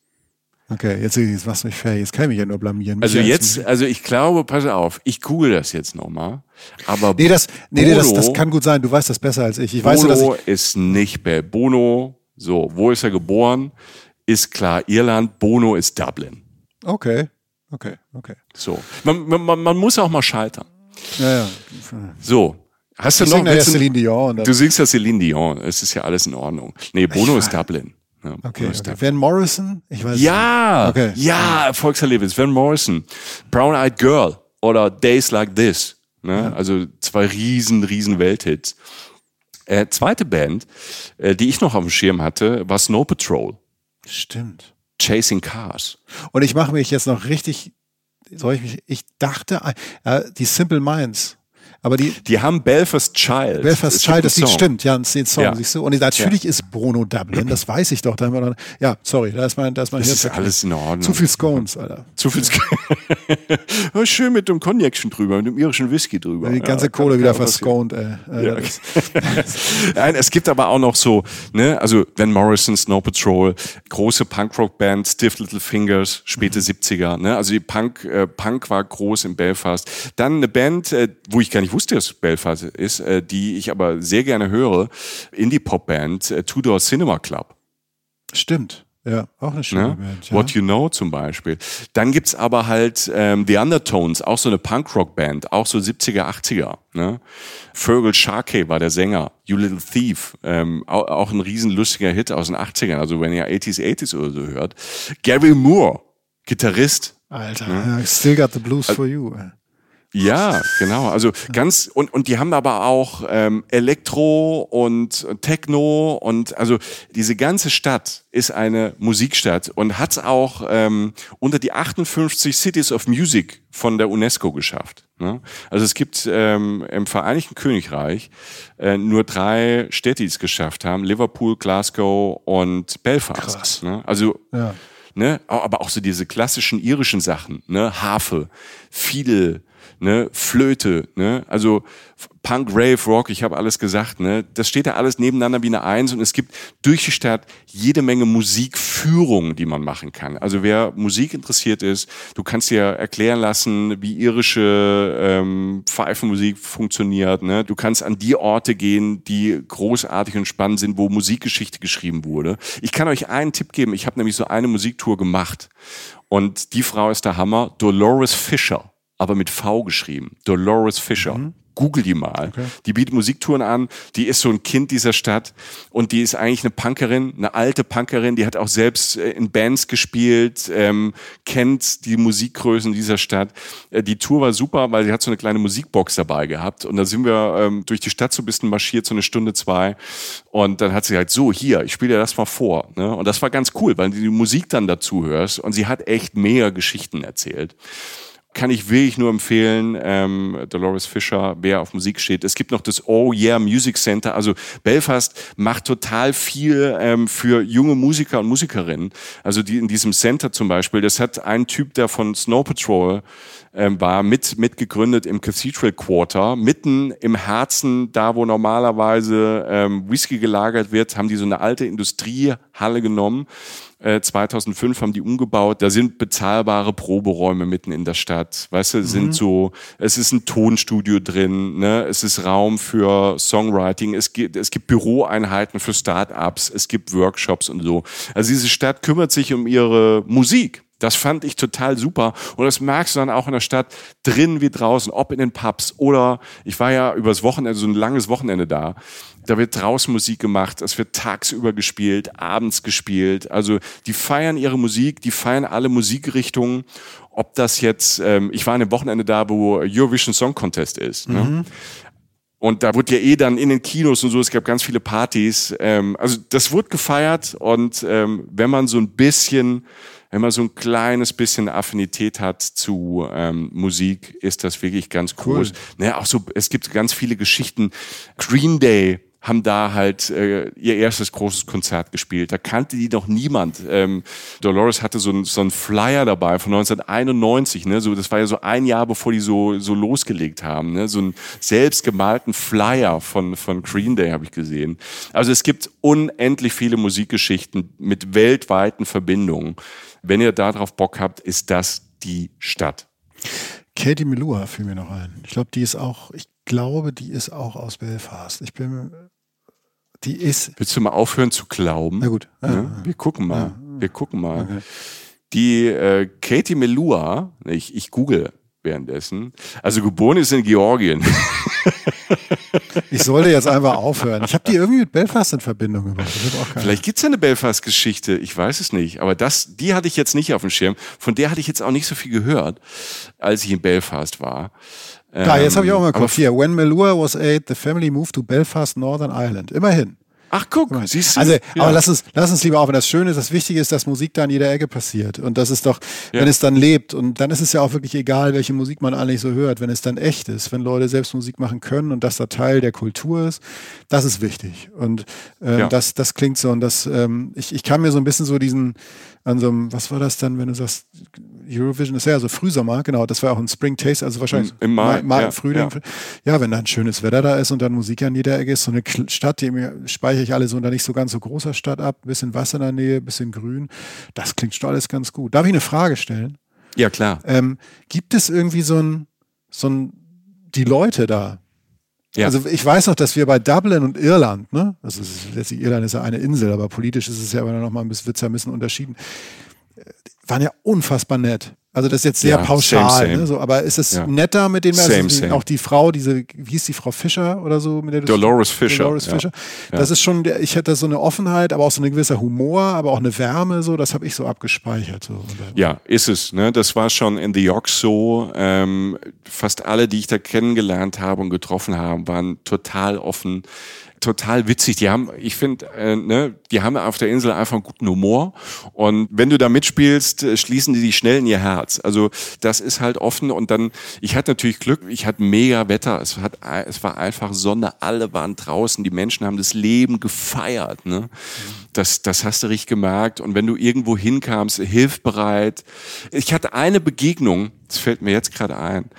Okay, jetzt, jetzt machst du mich fair. Jetzt kann ich mich ja nur blamieren. Also jetzt, also ich glaube, pass auf, ich google das jetzt nochmal. Aber nee, das, nee, Bono, das, das kann gut sein. Du weißt das besser als ich. Ich Bono weiß, dass ich ist nicht Bel. Bono, so, wo ist er geboren? Ist klar Irland. Bono ist Dublin. Okay, okay, okay. So, man, man, man muss auch mal scheitern. Ja, ja. So, Hast du ich noch ja Celine Dion. Du singst ja Celine Dion. Es ist ja alles in Ordnung. Nee, Bono ist Dublin. Ja, okay, okay. Van Morrison? Ich weiß ja, okay. ja, Volkserlebnis. Van Morrison. Brown Eyed Girl oder Days Like This. Ne? Ja. Also zwei riesen, riesen Welthits. Äh, zweite Band, äh, die ich noch auf dem Schirm hatte, war Snow Patrol. Stimmt. Chasing Cars. Und ich mache mich jetzt noch richtig, soll ich mich, ich dachte, äh, die Simple Minds. Aber die, die haben Belfast Child. Belfast Child, das Lied stimmt, ja, den Song, ja. siehst du. Und natürlich ja. ist Bruno Dublin, das weiß ich doch. Da haben wir dann, ja, sorry, da ist mein, da ist mein Das ist alles in Ordnung. Zu viel Scones, Alter. Zu viel Scones. Schön mit dem Cognacchen drüber, mit dem irischen Whisky drüber. Die ganze ja, Kohle wieder versconed, ey. Ja. Nein, es gibt aber auch noch so, ne, also Van Morrison, Snow Patrol, große Punkrock-Band, Stiff Little Fingers, späte mhm. 70er, ne, also die Punk, äh, Punk war groß in Belfast. Dann eine Band, äh, wo ich gar nicht wusste, dass Belfast ist, äh, die ich aber sehr gerne höre, Indie-Pop-Band äh, Tudor Cinema Club. Stimmt. Ja, auch eine schöne ne? Band. Ja. What You Know zum Beispiel. Dann gibt's aber halt ähm, The Undertones, auch so eine Punk-Rock-Band, auch so 70er, 80er. Ne? Fergal Sharkey war der Sänger. You Little Thief, ähm, auch, auch ein riesen lustiger Hit aus den 80ern, also wenn ihr 80s, 80s oder so hört. Gary Moore, Gitarrist. Alter, ne? still got the blues for you. Ja, genau. Also ganz und und die haben aber auch ähm, Elektro und Techno und also diese ganze Stadt ist eine Musikstadt und hat es auch ähm, unter die 58 Cities of Music von der UNESCO geschafft. Ne? Also es gibt ähm, im Vereinigten Königreich äh, nur drei Städte, die es geschafft haben: Liverpool, Glasgow und Belfast. Krass. Ne? Also ja. ne, aber auch so diese klassischen irischen Sachen, ne, Harfe, Fiedel ne, Flöte, ne, also Punk, Rave, Rock, ich habe alles gesagt, ne, das steht da alles nebeneinander wie eine Eins und es gibt durch die Stadt jede Menge Musikführungen, die man machen kann. Also wer Musik interessiert ist, du kannst dir erklären lassen, wie irische ähm, Pfeifenmusik funktioniert, ne, du kannst an die Orte gehen, die großartig und spannend sind, wo Musikgeschichte geschrieben wurde. Ich kann euch einen Tipp geben, ich habe nämlich so eine Musiktour gemacht und die Frau ist der Hammer, Dolores Fischer aber mit V geschrieben. Dolores Fischer. Mhm. Google die mal. Okay. Die bietet Musiktouren an. Die ist so ein Kind dieser Stadt und die ist eigentlich eine Punkerin, eine alte Punkerin. Die hat auch selbst äh, in Bands gespielt, ähm, kennt die Musikgrößen dieser Stadt. Äh, die Tour war super, weil sie hat so eine kleine Musikbox dabei gehabt und da sind wir ähm, durch die Stadt so ein bisschen marschiert, so eine Stunde zwei. Und dann hat sie halt so hier, ich spiele dir das mal vor. Ne? Und das war ganz cool, weil du die Musik dann dazu hörst und sie hat echt mehr Geschichten erzählt kann ich wirklich nur empfehlen. Ähm, Dolores Fischer, wer auf Musik steht. Es gibt noch das Oh Yeah Music Center. Also Belfast macht total viel ähm, für junge Musiker und Musikerinnen. Also die in diesem Center zum Beispiel. Das hat ein Typ, der von Snow Patrol ähm, war, mit mitgegründet im Cathedral Quarter, mitten im Herzen, da wo normalerweise ähm, Whisky gelagert wird, haben die so eine alte Industriehalle genommen 2005 äh, haben die umgebaut. Da sind bezahlbare Proberäume mitten in der Stadt. Weißt du, mhm. sind so, es ist ein Tonstudio drin, ne? es ist Raum für Songwriting, es gibt, es gibt Büroeinheiten für Start-ups, es gibt Workshops und so. Also diese Stadt kümmert sich um ihre Musik. Das fand ich total super. Und das merkst du dann auch in der Stadt, drin wie draußen, ob in den Pubs oder ich war ja übers Wochenende, so ein langes Wochenende da. Da wird draußen Musik gemacht, es wird tagsüber gespielt, abends gespielt. Also die feiern ihre Musik, die feiern alle Musikrichtungen. Ob das jetzt, ähm, ich war an dem Wochenende da, wo Eurovision Song Contest ist. Ne? Mhm. Ne? Und da wurde ja eh dann in den Kinos und so, es gab ganz viele Partys. Ähm, also das wurde gefeiert und ähm, wenn man so ein bisschen wenn man so ein kleines bisschen Affinität hat zu ähm, Musik, ist das wirklich ganz cool. groß. Naja, auch so, es gibt ganz viele Geschichten. Green Day haben da halt äh, ihr erstes großes Konzert gespielt. Da kannte die noch niemand. Ähm, Dolores hatte so ein, so ein Flyer dabei von 1991. Ne? So, das war ja so ein Jahr, bevor die so, so losgelegt haben. Ne? So einen selbstgemalten Flyer von, von Green Day habe ich gesehen. Also es gibt unendlich viele Musikgeschichten mit weltweiten Verbindungen. Wenn ihr darauf Bock habt, ist das die Stadt. Katie Melua fiel mir noch ein. Ich glaube, die ist auch, ich glaube, die ist auch aus Belfast. Ich bin die ist. Willst du mal aufhören zu glauben? Na gut. Ja, ja. Wir gucken mal. Ja. Wir gucken mal. Okay. Die äh, Katie Melua, ich, ich google währenddessen. Also geboren ist in Georgien. Ich sollte jetzt einfach aufhören. Ich habe die irgendwie mit Belfast in Verbindung gebracht. Vielleicht gibt es ja eine Belfast-Geschichte, ich weiß es nicht. Aber das, die hatte ich jetzt nicht auf dem Schirm. Von der hatte ich jetzt auch nicht so viel gehört, als ich in Belfast war. Ja, jetzt habe ich auch mal geguckt. Hier, when Melua was eight, the family moved to Belfast, Northern Ireland. Immerhin. Ach guck, siehst du. Also, ja. aber lass uns, lass uns lieber auf. Das Schöne ist, das Wichtige ist, dass Musik da an jeder Ecke passiert. Und das ist doch, ja. wenn es dann lebt. Und dann ist es ja auch wirklich egal, welche Musik man eigentlich so hört, wenn es dann echt ist. Wenn Leute selbst Musik machen können und das da Teil der Kultur ist, das ist wichtig. Und ähm, ja. das, das klingt so. Und das, ähm, ich, ich kann mir so ein bisschen so diesen, an so einem, was war das dann, wenn du sagst, Eurovision ist ja so Frühsommer, genau, das war auch ein Spring Taste, also wahrscheinlich im, im Mai, Mai, ja, Frühling. Ja. ja. wenn da ein schönes Wetter da ist und dann Musik an jeder Ecke ist, so eine Stadt, die speichere ich alle so unter nicht so ganz so großer Stadt ab, ein bisschen Wasser in der Nähe, ein bisschen Grün, das klingt schon alles ganz gut. Darf ich eine Frage stellen? Ja, klar. Ähm, gibt es irgendwie so ein, so ein, die Leute da, ja. Also ich weiß noch, dass wir bei Dublin und Irland, ne, also letztlich Irland ist ja eine Insel, aber politisch ist es ja aber noch mal ein bisschen, wird's ja ein bisschen unterschieden, waren ja unfassbar nett. Also das ist jetzt sehr ja, pauschal, same, same. Ne, so, aber ist es ja. netter mit den same, also auch die Frau, diese, wie hieß die Frau Fischer oder so? Mit der Dolores Fischer. Dolores Fischer. Ja. Das ist schon, ich hätte so eine Offenheit, aber auch so ein gewisser Humor, aber auch eine Wärme, so, das habe ich so abgespeichert. So. Ja, ist es. Ne? Das war schon in The York so. Ähm, fast alle, die ich da kennengelernt habe und getroffen habe, waren total offen total witzig. Die haben, ich finde, äh, ne, die haben auf der Insel einfach einen guten Humor. Und wenn du da mitspielst, äh, schließen die dich schnell in ihr Herz. Also das ist halt offen. Und dann, ich hatte natürlich Glück, ich hatte mega Wetter. Es, hat, es war einfach Sonne, alle waren draußen. Die Menschen haben das Leben gefeiert. Ne? Das, das hast du richtig gemerkt. Und wenn du irgendwo hinkamst, hilfbereit. Ich hatte eine Begegnung, das fällt mir jetzt gerade ein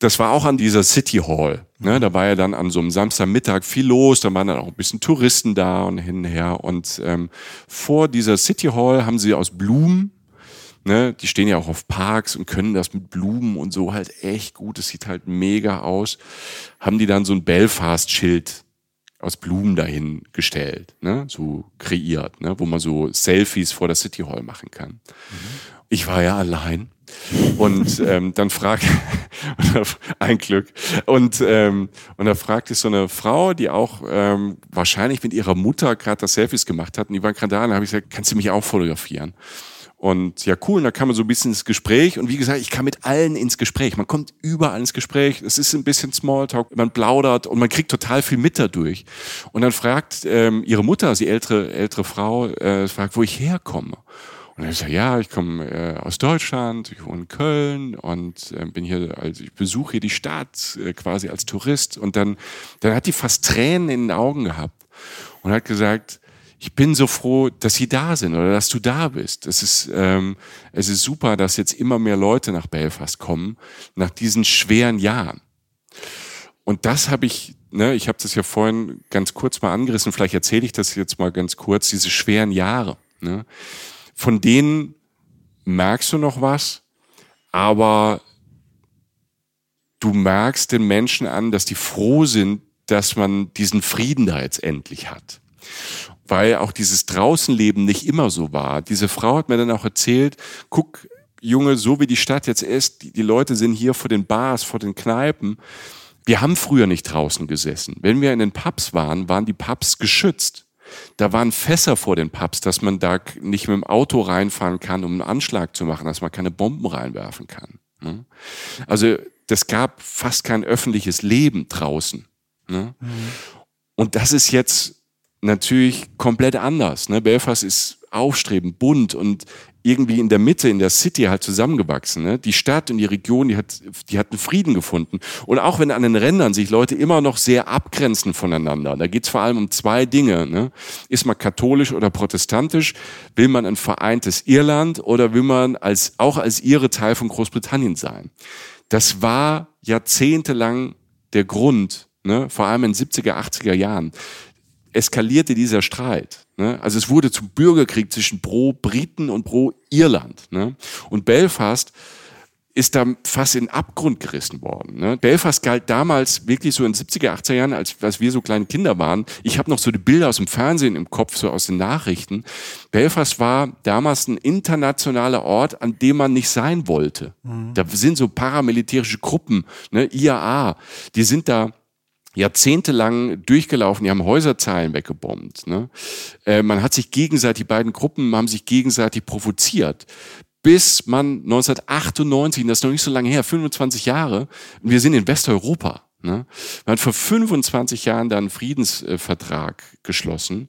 das war auch an dieser City Hall. Ne? Da war ja dann an so einem Samstagmittag viel los, da waren dann auch ein bisschen Touristen da und hin und her. Und ähm, vor dieser City Hall haben sie aus Blumen, ne, die stehen ja auch auf Parks und können das mit Blumen und so halt echt gut, es sieht halt mega aus, haben die dann so ein Belfast-Schild aus Blumen dahin gestellt, ne, so kreiert, ne, wo man so Selfies vor der City Hall machen kann. Mhm. Ich war ja allein und ähm, dann fragt ein Glück. Und, ähm, und da fragte so eine Frau, die auch ähm, wahrscheinlich mit ihrer Mutter gerade das Selfies gemacht hat. Und die war gerade da. Und da habe ich gesagt, kannst du mich auch fotografieren? Und ja, cool, und da kann man so ein bisschen ins Gespräch. Und wie gesagt, ich kann mit allen ins Gespräch. Man kommt überall ins Gespräch. Es ist ein bisschen Smalltalk, man plaudert und man kriegt total viel mit dadurch. Und dann fragt ähm, ihre Mutter, also die ältere, ältere Frau, äh, fragt, wo ich herkomme. Und er sagt, ja, ich komme äh, aus Deutschland, ich wohne in Köln und äh, bin hier, also ich besuche hier die Stadt äh, quasi als Tourist. Und dann, dann hat die fast Tränen in den Augen gehabt und hat gesagt, ich bin so froh, dass Sie da sind oder dass du da bist. Es ist, ähm, es ist super, dass jetzt immer mehr Leute nach Belfast kommen, nach diesen schweren Jahren. Und das habe ich, ne, ich habe das ja vorhin ganz kurz mal angerissen, vielleicht erzähle ich das jetzt mal ganz kurz, diese schweren Jahre. Ne? Von denen merkst du noch was, aber du merkst den Menschen an, dass die froh sind, dass man diesen Frieden da jetzt endlich hat. Weil auch dieses Draußenleben nicht immer so war. Diese Frau hat mir dann auch erzählt, guck, Junge, so wie die Stadt jetzt ist, die, die Leute sind hier vor den Bars, vor den Kneipen. Wir haben früher nicht draußen gesessen. Wenn wir in den Pubs waren, waren die Pubs geschützt. Da waren Fässer vor den Pubs, dass man da nicht mit dem Auto reinfahren kann, um einen Anschlag zu machen, dass man keine Bomben reinwerfen kann. Ne? Also das gab fast kein öffentliches Leben draußen. Ne? Mhm. Und das ist jetzt natürlich komplett anders. Ne? Belfast ist aufstrebend, bunt und irgendwie in der Mitte, in der City halt zusammengewachsen. Ne? Die Stadt und die Region, die hat, die hatten Frieden gefunden. Und auch wenn an den Rändern sich Leute immer noch sehr abgrenzen voneinander, da geht's vor allem um zwei Dinge. Ne? Ist man katholisch oder protestantisch? Will man ein vereintes Irland oder will man als, auch als ihre Teil von Großbritannien sein? Das war jahrzehntelang der Grund, ne? vor allem in 70er, 80er Jahren, eskalierte dieser Streit. Ne? Also es wurde zum Bürgerkrieg zwischen Pro-Briten und Pro-Irland. Ne? Und Belfast ist da fast in den Abgrund gerissen worden. Ne? Belfast galt damals wirklich so in 70er, 80er Jahren, als, als wir so kleine Kinder waren. Ich habe noch so die Bilder aus dem Fernsehen im Kopf, so aus den Nachrichten. Belfast war damals ein internationaler Ort, an dem man nicht sein wollte. Mhm. Da sind so paramilitärische Gruppen, ne? IAA, die sind da jahrzehntelang durchgelaufen, die haben Häuserzeilen weggebombt. Ne? Äh, man hat sich gegenseitig, die beiden Gruppen haben sich gegenseitig provoziert. Bis man 1998, das ist noch nicht so lange her, 25 Jahre, wir sind in Westeuropa. Ne? Man hat vor 25 Jahren da einen Friedensvertrag geschlossen.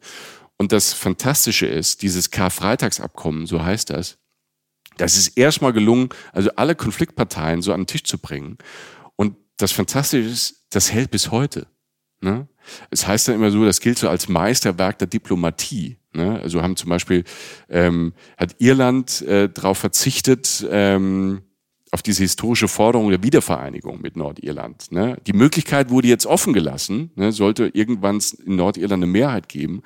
Und das Fantastische ist, dieses Karfreitagsabkommen, so heißt das, das ist erstmal gelungen, also alle Konfliktparteien so an den Tisch zu bringen. Und das Fantastische ist, das hält bis heute. Ne? Es heißt dann immer so, das gilt so als Meisterwerk der Diplomatie. Ne? Also haben zum Beispiel, ähm, hat Irland äh, darauf verzichtet, ähm, auf diese historische Forderung der Wiedervereinigung mit Nordirland. Ne? Die Möglichkeit wurde jetzt offen gelassen, ne? sollte irgendwann in Nordirland eine Mehrheit geben.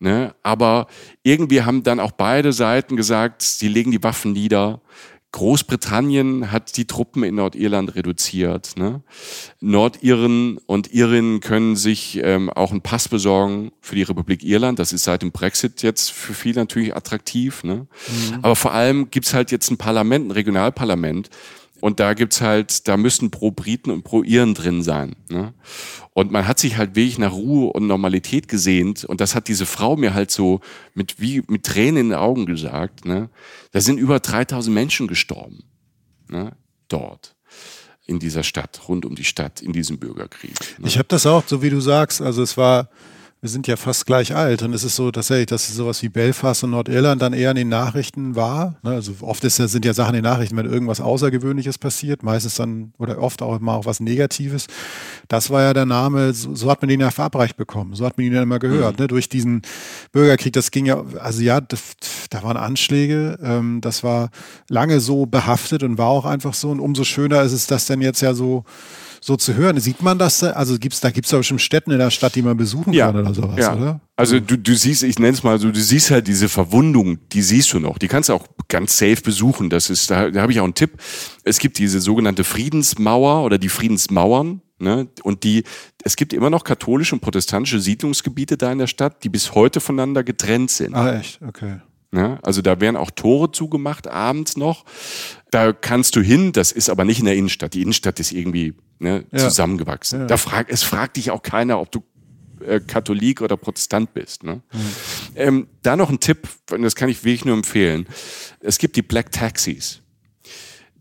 Ne? Aber irgendwie haben dann auch beide Seiten gesagt, sie legen die Waffen nieder. Großbritannien hat die Truppen in Nordirland reduziert. Ne? Nordiren und Irinnen können sich ähm, auch einen Pass besorgen für die Republik Irland. Das ist seit dem Brexit jetzt für viele natürlich attraktiv. Ne? Mhm. Aber vor allem gibt's halt jetzt ein Parlament, ein Regionalparlament, und da gibt's halt, da müssen pro Briten und pro Iren drin sein. Ne? Und man hat sich halt wirklich nach Ruhe und Normalität gesehnt. Und das hat diese Frau mir halt so mit, wie, mit Tränen in den Augen gesagt. Ne? Da sind über 3000 Menschen gestorben. Ne? Dort in dieser Stadt, rund um die Stadt, in diesem Bürgerkrieg. Ne? Ich habe das auch, so wie du sagst. Also es war wir sind ja fast gleich alt und es ist so tatsächlich, dass sowas wie Belfast und Nordirland dann eher in den Nachrichten war. Ne? Also oft ist, sind ja Sachen in den Nachrichten, wenn irgendwas Außergewöhnliches passiert, meistens dann oder oft auch mal auch was Negatives. Das war ja der Name, so, so hat man den ja verabreicht bekommen, so hat man ihn ja immer gehört. Mhm. Ne? Durch diesen Bürgerkrieg, das ging ja, also ja, das, da waren Anschläge, ähm, das war lange so behaftet und war auch einfach so und umso schöner ist es, dass dann jetzt ja so so zu hören. Sieht man das? Also gibt's, da gibt es doch bestimmt Städten in der Stadt, die man besuchen ja. kann oder sowas, ja. oder? Also du, du siehst, ich nenne es mal so, du siehst halt diese Verwundung, die siehst du noch. Die kannst du auch ganz safe besuchen. Das ist, da, da habe ich auch einen Tipp. Es gibt diese sogenannte Friedensmauer oder die Friedensmauern. Ne? Und die, es gibt immer noch katholische und protestantische Siedlungsgebiete da in der Stadt, die bis heute voneinander getrennt sind. Ah, echt? Okay. Ja, also da werden auch Tore zugemacht abends noch. Da kannst du hin, das ist aber nicht in der Innenstadt. Die Innenstadt ist irgendwie ne, ja. zusammengewachsen. Ja. Da frag, es fragt dich auch keiner, ob du äh, Katholik oder Protestant bist. Ne? Mhm. Ähm, da noch ein Tipp, das kann ich wirklich nur empfehlen. Es gibt die Black Taxis.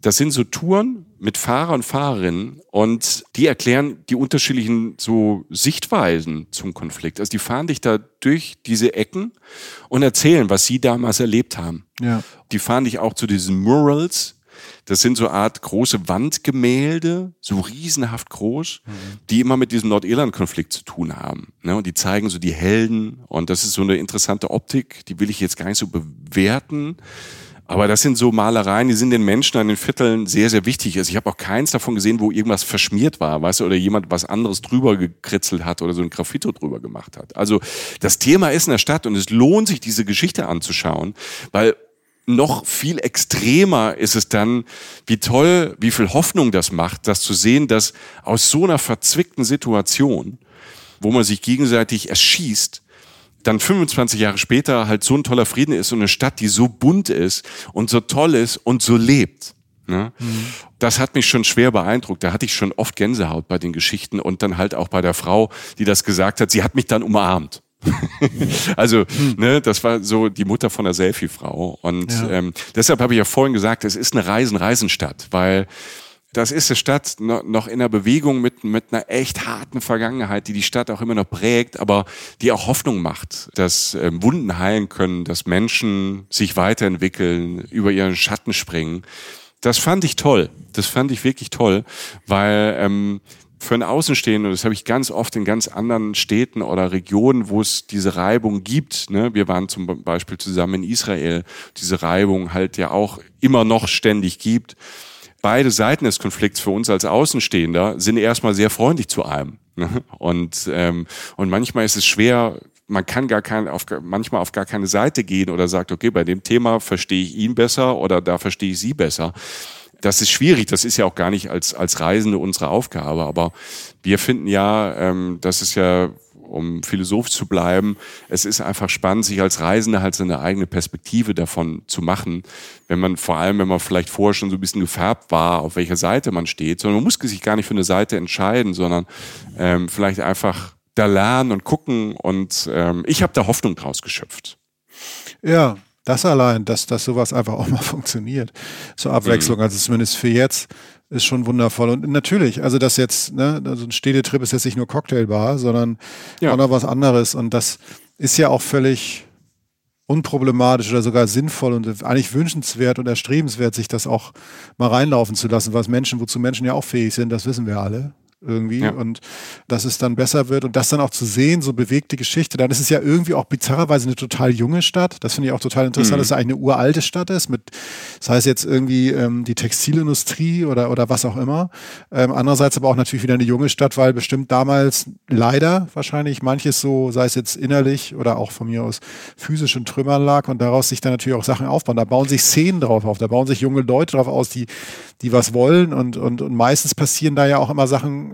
Das sind so Touren mit Fahrer und Fahrerinnen und die erklären die unterschiedlichen so Sichtweisen zum Konflikt. Also die fahren dich da durch diese Ecken und erzählen, was sie damals erlebt haben. Ja. Die fahren dich auch zu diesen Murals, das sind so Art große Wandgemälde, so riesenhaft groß, mhm. die immer mit diesem Nordirland-Konflikt zu tun haben. Ne? Und die zeigen so die Helden. Und das ist so eine interessante Optik, die will ich jetzt gar nicht so bewerten. Aber das sind so Malereien, die sind den Menschen an den Vierteln sehr, sehr wichtig. Also ich habe auch keins davon gesehen, wo irgendwas verschmiert war, weißt du, oder jemand was anderes drüber gekritzelt hat oder so ein Graffito drüber gemacht hat. Also das Thema ist in der Stadt und es lohnt sich, diese Geschichte anzuschauen, weil noch viel extremer ist es dann, wie toll, wie viel Hoffnung das macht, das zu sehen, dass aus so einer verzwickten Situation, wo man sich gegenseitig erschießt, dann 25 Jahre später halt so ein toller Frieden ist und eine Stadt, die so bunt ist und so toll ist und so lebt. Ne? Mhm. Das hat mich schon schwer beeindruckt. Da hatte ich schon oft Gänsehaut bei den Geschichten und dann halt auch bei der Frau, die das gesagt hat. Sie hat mich dann umarmt. also, ne, das war so die Mutter von der Selfie-Frau. Und ja. ähm, deshalb habe ich ja vorhin gesagt, es ist eine Reisen-Reisenstadt, weil das ist eine Stadt noch in der Bewegung mit, mit einer echt harten Vergangenheit, die die Stadt auch immer noch prägt, aber die auch Hoffnung macht, dass ähm, Wunden heilen können, dass Menschen sich weiterentwickeln, über ihren Schatten springen. Das fand ich toll. Das fand ich wirklich toll, weil ähm, für einen Außenstehenden, das habe ich ganz oft in ganz anderen Städten oder Regionen, wo es diese Reibung gibt. Ne? Wir waren zum Beispiel zusammen in Israel, diese Reibung halt ja auch immer noch ständig gibt. Beide Seiten des Konflikts für uns als Außenstehender sind erstmal sehr freundlich zu einem. Ne? Und, ähm, und manchmal ist es schwer, man kann gar kein, auf, manchmal auf gar keine Seite gehen oder sagt, okay, bei dem Thema verstehe ich ihn besser oder da verstehe ich sie besser das ist schwierig, das ist ja auch gar nicht als, als Reisende unsere Aufgabe, aber wir finden ja, ähm, das ist ja, um Philosoph zu bleiben, es ist einfach spannend, sich als Reisende halt seine eigene Perspektive davon zu machen, wenn man vor allem, wenn man vielleicht vorher schon so ein bisschen gefärbt war, auf welcher Seite man steht, sondern man muss sich gar nicht für eine Seite entscheiden, sondern ähm, vielleicht einfach da lernen und gucken. Und ähm, ich habe da Hoffnung draus geschöpft. Ja, das allein, dass, dass sowas einfach auch mal funktioniert zur Abwechslung, mhm. also zumindest für jetzt, ist schon wundervoll. Und natürlich, also das jetzt, ne, also ein Städtetrip ist jetzt nicht nur Cocktailbar, sondern ja. auch noch was anderes. Und das ist ja auch völlig unproblematisch oder sogar sinnvoll und eigentlich wünschenswert und erstrebenswert, sich das auch mal reinlaufen zu lassen, was Menschen, wozu Menschen ja auch fähig sind, das wissen wir alle irgendwie ja. und dass es dann besser wird und das dann auch zu sehen, so bewegte Geschichte, dann ist es ja irgendwie auch bizarrerweise eine total junge Stadt. Das finde ich auch total interessant, mhm. dass es eigentlich eine uralte Stadt ist, mit, das heißt jetzt irgendwie ähm, die Textilindustrie oder, oder was auch immer. Ähm, andererseits aber auch natürlich wieder eine junge Stadt, weil bestimmt damals leider wahrscheinlich manches so, sei es jetzt innerlich oder auch von mir aus physisch in Trümmern lag und daraus sich dann natürlich auch Sachen aufbauen. Da bauen sich Szenen drauf auf, da bauen sich junge Leute drauf aus, die, die was wollen und, und, und meistens passieren da ja auch immer Sachen,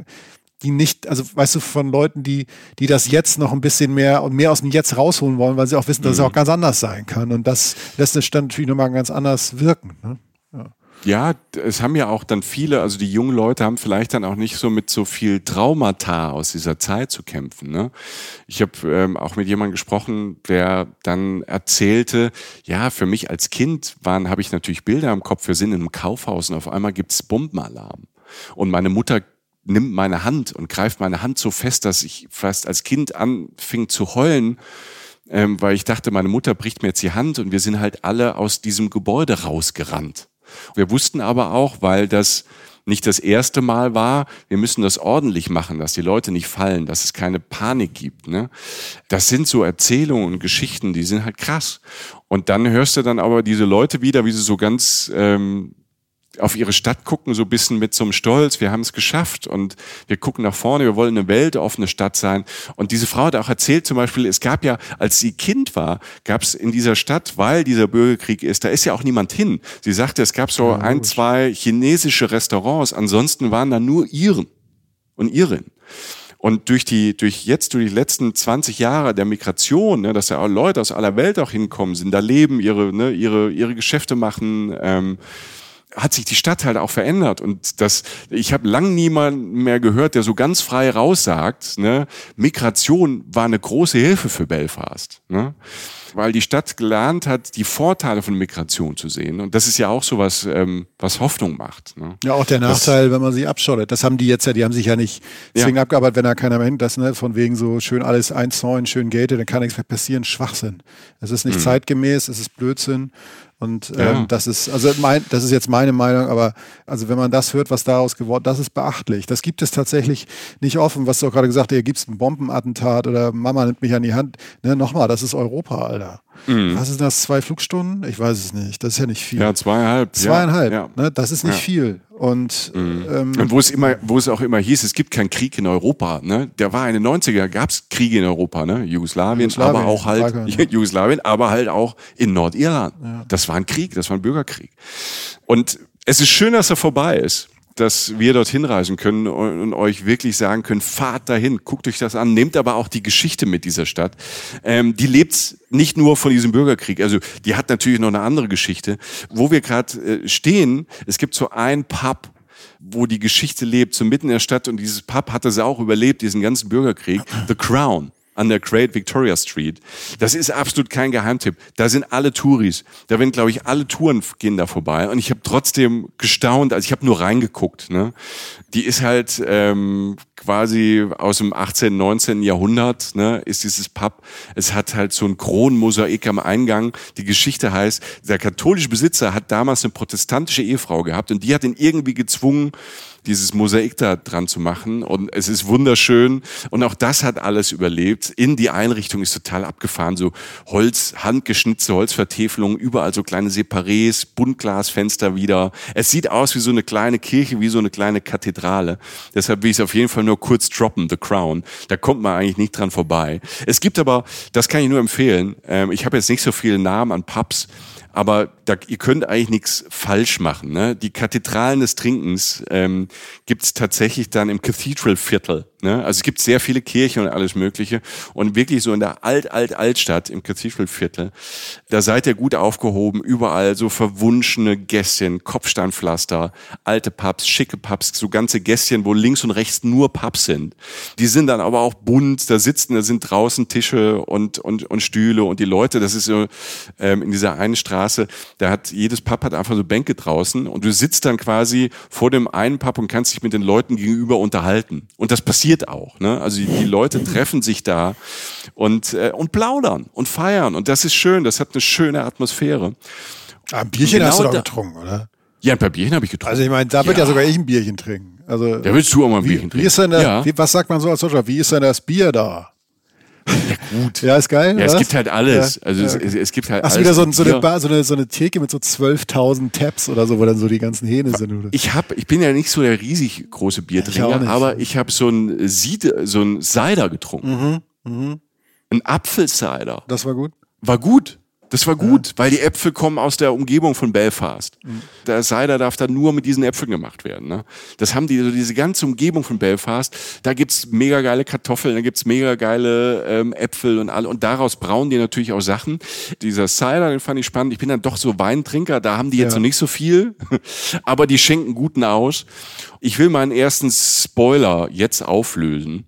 die nicht, also weißt du, von Leuten, die, die das jetzt noch ein bisschen mehr und mehr aus dem Jetzt rausholen wollen, weil sie auch wissen, dass mhm. es auch ganz anders sein kann. Und das lässt es dann natürlich nochmal ganz anders wirken. Ne? Ja. Es haben ja auch dann viele, also die jungen Leute haben vielleicht dann auch nicht so mit so viel Traumata aus dieser Zeit zu kämpfen. Ne? Ich habe ähm, auch mit jemandem gesprochen, der dann erzählte, ja, für mich als Kind waren, habe ich natürlich Bilder im Kopf, wir sind in einem Kaufhaus und auf einmal gibt's Bombenalarm. Und meine Mutter nimmt meine Hand und greift meine Hand so fest, dass ich fast als Kind anfing zu heulen, ähm, weil ich dachte, meine Mutter bricht mir jetzt die Hand und wir sind halt alle aus diesem Gebäude rausgerannt. Wir wussten aber auch, weil das nicht das erste Mal war, wir müssen das ordentlich machen, dass die Leute nicht fallen, dass es keine Panik gibt. Ne? Das sind so Erzählungen und Geschichten, die sind halt krass. Und dann hörst du dann aber diese Leute wieder, wie sie so ganz ähm, auf ihre Stadt gucken, so ein bisschen mit so einem Stolz, wir haben es geschafft und wir gucken nach vorne, wir wollen eine weltoffene Stadt sein. Und diese Frau hat auch erzählt zum Beispiel, es gab ja, als sie Kind war, gab es in dieser Stadt, weil dieser Bürgerkrieg ist, da ist ja auch niemand hin. Sie sagte, es gab so ja, ein, zwei chinesische Restaurants, ansonsten waren da nur Iren und Iren. Und durch die, durch jetzt, durch die letzten 20 Jahre der Migration, ne, dass ja auch Leute aus aller Welt auch hinkommen sind, da leben, ihre, ne, ihre, ihre Geschäfte machen, ähm, hat sich die Stadt halt auch verändert und das ich habe lang niemand mehr gehört, der so ganz frei raussagt, ne, Migration war eine große Hilfe für Belfast, ne? weil die Stadt gelernt hat, die Vorteile von Migration zu sehen und das ist ja auch so was, ähm, was Hoffnung macht. Ne? Ja, auch der Nachteil, das, wenn man sie abschottet. Das haben die jetzt ja, die haben sich ja nicht zwingend ja. abgearbeitet, wenn da keiner mehr hin, das ne, von wegen so schön alles einzäunen, schön gated, dann kann nichts mehr passieren. Schwachsinn. Es ist nicht mhm. zeitgemäß, es ist Blödsinn. Und ähm, ja. das ist, also mein, das ist jetzt meine Meinung, aber also wenn man das hört, was daraus geworden das ist beachtlich. Das gibt es tatsächlich nicht offen, was du auch gerade gesagt hast, hier gibt es ein Bombenattentat oder Mama nimmt mich an die Hand. Ne, nochmal, das ist Europa, Alter. Mhm. Was ist das? Zwei Flugstunden? Ich weiß es nicht. Das ist ja nicht viel. Ja, zweieinhalb. Zweieinhalb. Ja. Ne? Das ist nicht ja. viel. Und, mhm. ähm, und wo es immer, wo es auch immer hieß, es gibt keinen Krieg in Europa. Ne? Der war in den 90er, gab es Kriege in Europa, ne? Jugoslawien, Jugoslawien aber auch halt. Jugoslawien, aber halt auch in Nordirland. Das war ein Krieg, das war ein Bürgerkrieg. Und es ist schön, dass er vorbei ist dass wir dorthin reisen können und euch wirklich sagen können, fahrt dahin, guckt euch das an, nehmt aber auch die Geschichte mit dieser Stadt. Ähm, die lebt nicht nur von diesem Bürgerkrieg, also die hat natürlich noch eine andere Geschichte. Wo wir gerade äh, stehen, es gibt so ein Pub, wo die Geschichte lebt, so mitten in der Stadt und dieses Pub hatte sie auch überlebt, diesen ganzen Bürgerkrieg, The Crown. An der Great Victoria Street. Das ist absolut kein Geheimtipp. Da sind alle Touris. Da werden, glaube ich, alle Touren gehen da vorbei. Und ich habe trotzdem gestaunt, also ich habe nur reingeguckt. Ne? Die ist halt ähm, quasi aus dem 18., 19. Jahrhundert, ne, ist dieses Pub. Es hat halt so ein Kronenmosaik am Eingang. Die Geschichte heißt, der katholische Besitzer hat damals eine protestantische Ehefrau gehabt und die hat ihn irgendwie gezwungen, dieses Mosaik da dran zu machen. Und es ist wunderschön. Und auch das hat alles überlebt. In die Einrichtung ist total abgefahren. So Holz, handgeschnitzte Holzvertäfelungen, überall so kleine Separés, Buntglasfenster wieder. Es sieht aus wie so eine kleine Kirche, wie so eine kleine Kathedrale. Deshalb will ich es auf jeden Fall nur kurz droppen, The Crown. Da kommt man eigentlich nicht dran vorbei. Es gibt aber, das kann ich nur empfehlen, ähm, ich habe jetzt nicht so viele Namen an Pubs, aber da, ihr könnt eigentlich nichts falsch machen. Ne? Die Kathedralen des Trinkens ähm, gibt tatsächlich dann im Cathedral-Viertel. Ne? Also es gibt sehr viele Kirchen und alles Mögliche. Und wirklich so in der Alt-Alt-Altstadt, im Cathedral-Viertel, da seid ihr gut aufgehoben. Überall so verwunschene Gässchen, Kopfsteinpflaster, alte Pubs, schicke Pubs, so ganze Gässchen, wo links und rechts nur Pubs sind. Die sind dann aber auch bunt, da sitzen, da sind draußen Tische und, und, und Stühle und die Leute, das ist so ähm, in dieser einen Straße, da hat jedes Pub hat einfach so Bänke draußen und du sitzt dann quasi vor dem einen Pub und kannst dich mit den Leuten gegenüber unterhalten. Und das passiert auch. Ne? Also die, die Leute treffen sich da und, äh, und plaudern und feiern. Und das ist schön, das hat eine schöne Atmosphäre. Ah, ein Bierchen genau hast du doch getrunken, oder? Ja, ein paar Bierchen habe ich getrunken. Also ich meine, da wird ja. ja sogar ich ein Bierchen trinken. Also, da willst du auch mal ein wie, Bierchen trinken. Wie ist denn der, ja. wie, was sagt man so als Deutscher? Wie ist denn das Bier da? Ja, gut. Ja, ist geil. Ja, es gibt halt alles. Also ja. Es, es, gibt halt Hast alles. wieder so, so, eine Bar, so, eine, so eine Theke mit so 12.000 Tabs oder so, wo dann so die ganzen Hähne sind. Oder? Ich hab, ich bin ja nicht so der riesig große Biertrinker, ich aber ich habe so ein Siede, so ein Cider getrunken. Mhm. Mhm. Ein Apfelcider. Das war gut. War gut. Das war gut, ja. weil die Äpfel kommen aus der Umgebung von Belfast. Mhm. Der Cider darf dann nur mit diesen Äpfeln gemacht werden. Ne? Das haben die, so diese ganze Umgebung von Belfast. Da gibt's mega geile Kartoffeln, da gibt's mega geile ähm, Äpfel und alle. Und daraus brauen die natürlich auch Sachen. Dieser Cider, den fand ich spannend. Ich bin dann doch so Weintrinker, da haben die jetzt ja. noch nicht so viel, aber die schenken guten aus. Ich will meinen ersten Spoiler jetzt auflösen.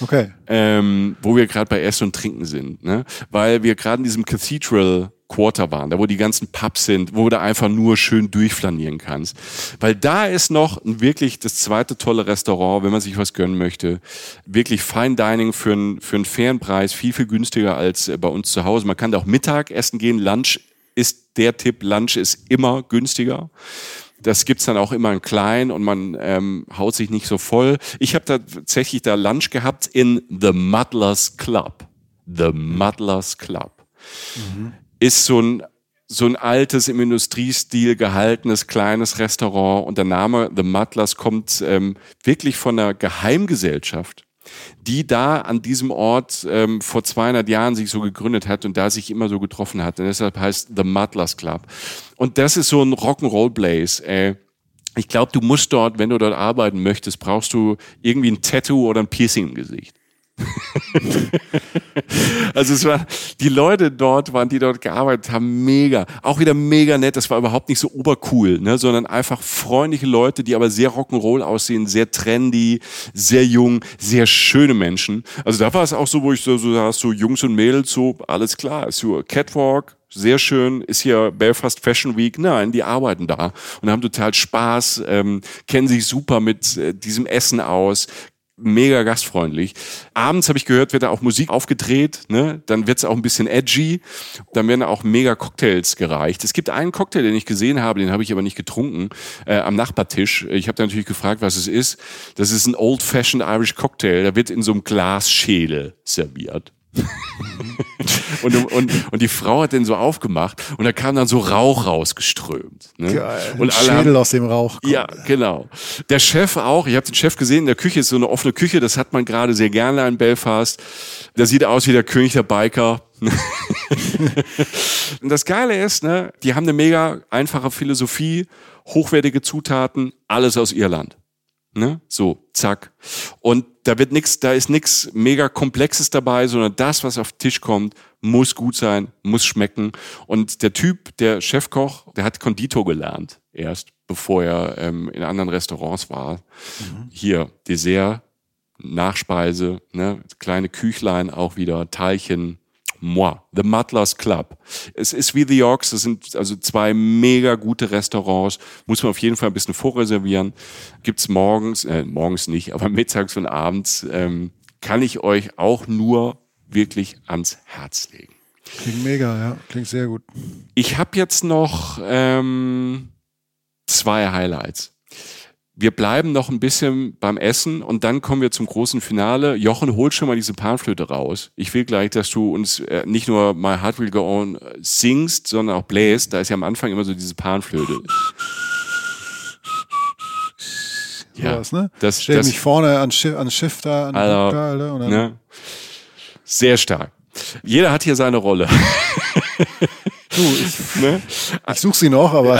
Okay. Ähm, wo wir gerade bei Essen und Trinken sind, ne? Weil wir gerade in diesem Cathedral Quarter waren, da wo die ganzen Pubs sind, wo du einfach nur schön durchflanieren kannst. Weil da ist noch wirklich das zweite tolle Restaurant, wenn man sich was gönnen möchte. Wirklich Fine Dining für einen, für einen fairen Preis, viel, viel günstiger als äh, bei uns zu Hause. Man kann da auch Mittag essen gehen, Lunch ist der Tipp, Lunch ist immer günstiger. Das gibt's dann auch immer in klein und man ähm, haut sich nicht so voll. Ich habe tatsächlich da Lunch gehabt in The Muddlers Club. The Muddlers Club. Mhm. Ist so ein so ein altes im Industriestil gehaltenes kleines Restaurant und der Name The Muddlers kommt ähm, wirklich von einer Geheimgesellschaft die da an diesem Ort ähm, vor 200 Jahren sich so gegründet hat und da sich immer so getroffen hat. Und deshalb heißt The Muddlers Club. Und das ist so ein Rock'n'Roll-Blaze. Äh, ich glaube, du musst dort, wenn du dort arbeiten möchtest, brauchst du irgendwie ein Tattoo oder ein Piercing im Gesicht. also es war, die Leute dort waren, die dort gearbeitet haben, mega. Auch wieder mega nett. Das war überhaupt nicht so obercool, ne, sondern einfach freundliche Leute, die aber sehr Rock'n'Roll aussehen, sehr trendy, sehr jung, sehr schöne Menschen. Also da war es auch so, wo ich so, so so Jungs und Mädels, so alles klar, ist so Catwalk, sehr schön, ist hier Belfast Fashion Week. Nein, die arbeiten da und haben total Spaß, ähm, kennen sich super mit äh, diesem Essen aus, mega gastfreundlich. Abends habe ich gehört, wird da auch Musik aufgedreht, ne? Dann wird's auch ein bisschen edgy. Dann werden auch mega Cocktails gereicht. Es gibt einen Cocktail, den ich gesehen habe, den habe ich aber nicht getrunken, äh, am Nachbartisch. Ich habe natürlich gefragt, was es ist. Das ist ein Old-Fashioned Irish Cocktail. Der wird in so einem Glasschädel serviert. und, und, und die Frau hat den so aufgemacht und da kam dann so Rauch rausgeströmt. Ne? Geil. Und alle Schädel haben, aus dem Rauch. Kommt. Ja, genau. Der Chef auch, ich habe den Chef gesehen, in der Küche ist so eine offene Küche, das hat man gerade sehr gerne in Belfast. Der sieht aus wie der König der Biker. und das Geile ist, ne, die haben eine mega einfache Philosophie, hochwertige Zutaten, alles aus Irland. Ne? So, zack. Und da wird nichts, da ist nichts mega Komplexes dabei, sondern das, was auf den Tisch kommt, muss gut sein, muss schmecken. Und der Typ, der Chefkoch, der hat Konditor gelernt erst, bevor er ähm, in anderen Restaurants war. Mhm. Hier, Dessert, Nachspeise, ne? kleine Küchlein auch wieder, Teilchen. Moi, The Mutlers Club. Es ist wie The Yorks, das sind also zwei mega gute Restaurants. Muss man auf jeden Fall ein bisschen vorreservieren. Gibt's morgens, äh, morgens nicht, aber mittags und abends. Ähm, kann ich euch auch nur wirklich ans Herz legen. Klingt mega, ja. Klingt sehr gut. Ich habe jetzt noch ähm, zwei Highlights. Wir bleiben noch ein bisschen beim Essen und dann kommen wir zum großen Finale. Jochen, hol schon mal diese Panflöte raus. Ich will gleich, dass du uns äh, nicht nur My Heart Will Go On singst, sondern auch bläst. Da ist ja am Anfang immer so diese Panflöte. Ja, was, ne? Das, Stell das, mich vorne an Schiff, an Schiff da, an also, da, Alter, dann ne? Sehr stark. Jeder hat hier seine Rolle. Du, ich, ne? ich suche sie noch, aber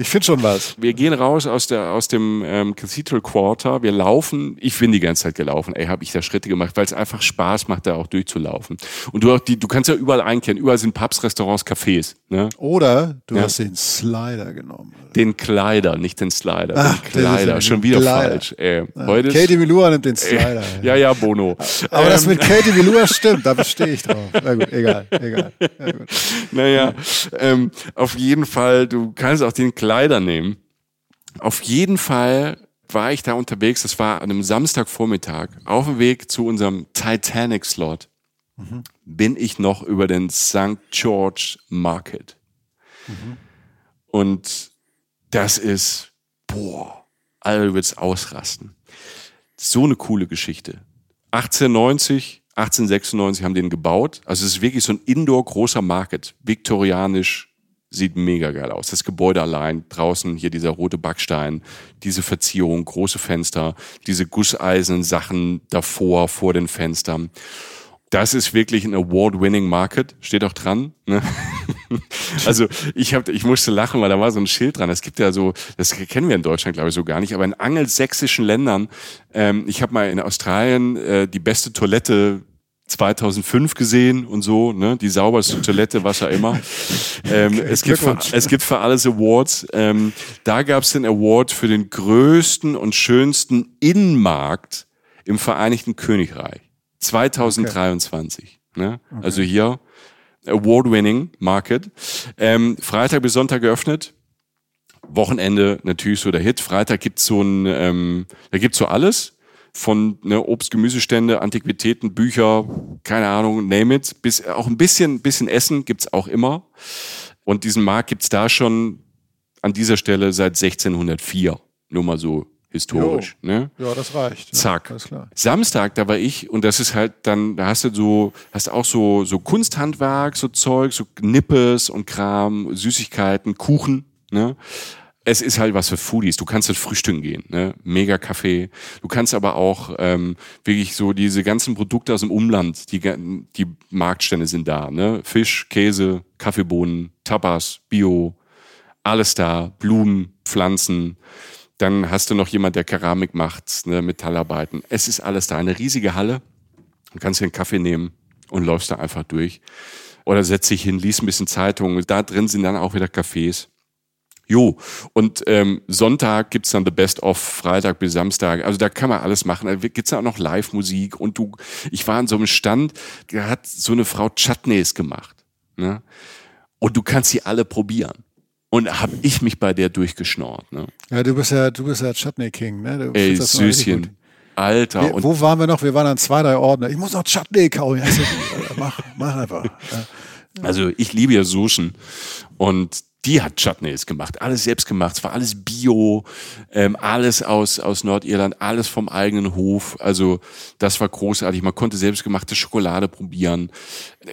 ich finde schon was. Wir gehen raus aus, der, aus dem ähm, Cathedral Quarter. Wir laufen. Ich bin die ganze Zeit gelaufen. Ey, habe ich da Schritte gemacht, weil es einfach Spaß macht, da auch durchzulaufen. Und du, auch die, du kannst ja überall einkehren. Überall sind Pubs, Restaurants, Cafés. Ne? Oder du ja. hast den Slider genommen. Den Kleider, nicht den Slider. Ach, den Kleider. Schon wieder Kleider. falsch. Ey, ja. heute Katie Milua nimmt den Slider. Ey, ja, ja, Bono. Aber ähm. das mit Katie Milua stimmt. Da bestehe ich drauf. Na gut, egal. egal. Ja, gut. Naja, ähm, auf jeden Fall, du kannst auch den Kleider nehmen. Auf jeden Fall war ich da unterwegs, das war an einem Samstagvormittag, auf dem Weg zu unserem Titanic-Slot, mhm. bin ich noch über den St. George Market. Mhm. Und das ist, boah, alle willst ausrasten. So eine coole Geschichte. 1890 1896 haben den gebaut. Also es ist wirklich so ein Indoor großer Market. Viktorianisch, sieht mega geil aus. Das Gebäude allein, draußen hier dieser rote Backstein, diese Verzierung, große Fenster, diese gusseisernen Sachen davor, vor den Fenstern. Das ist wirklich ein Award-winning Market, steht auch dran. Ne? also ich hab, ich musste lachen, weil da war so ein Schild dran. Es gibt ja so, das kennen wir in Deutschland glaube ich so gar nicht, aber in angelsächsischen Ländern, ähm, ich habe mal in Australien äh, die beste Toilette 2005 gesehen und so, ne? die sauberste Toilette, was auch immer. Ähm, es, gibt für, es gibt für alles Awards. Ähm, da gab es den Award für den größten und schönsten Innenmarkt im Vereinigten Königreich 2023. Okay. Ne? Okay. Also hier Award-winning Market. Ähm, Freitag bis Sonntag geöffnet. Wochenende natürlich so der Hit. Freitag gibt's so ein, ähm, da gibt's so alles von ne, Obst, Gemüsestände, Antiquitäten, Bücher, keine Ahnung, name it, bis auch ein bisschen, bisschen Essen gibt's auch immer. Und diesen Markt gibt's da schon an dieser Stelle seit 1604. Nur mal so historisch. Ne? Ja, das reicht. Zack. Ja, Samstag, da war ich und das ist halt dann, da hast du so, hast auch so, so Kunsthandwerk, so Zeug, so Nippes und Kram, Süßigkeiten, Kuchen. Ne? Es ist halt was für Foodies. Du kannst halt frühstücken gehen, ne? Mega Kaffee. Du kannst aber auch ähm, wirklich so diese ganzen Produkte aus dem Umland, die, die Marktstände sind da, ne? Fisch, Käse, Kaffeebohnen, Tapas, Bio, alles da, Blumen, Pflanzen. Dann hast du noch jemand, der Keramik macht, ne? Metallarbeiten. Es ist alles da. Eine riesige Halle. Du kannst dir einen Kaffee nehmen und läufst da einfach durch. Oder setz dich hin, liest ein bisschen Zeitung. Da drin sind dann auch wieder Cafés. Jo, und ähm, Sonntag gibt's dann The Best of, Freitag bis Samstag. Also da kann man alles machen. Da gibt's ja auch noch Live-Musik. Und du, ich war an so einem Stand, da hat so eine Frau Chutneys gemacht. Ne? Und du kannst sie alle probieren. Und hab ich mich bei der durchgeschnort. Ne? Ja, du bist ja, du bist ja Chutney King, ne? Du Ey, Süßchen. Alter. Wir, wo waren wir noch? Wir waren an zwei, drei Orten. Ich muss noch Chutney kauen. Mach, mach einfach. Ja. Also ich liebe ja Suschen. Und die hat Chutneys gemacht, alles selbst gemacht, es war alles Bio, ähm, alles aus, aus Nordirland, alles vom eigenen Hof. Also das war großartig. Man konnte selbstgemachte Schokolade probieren.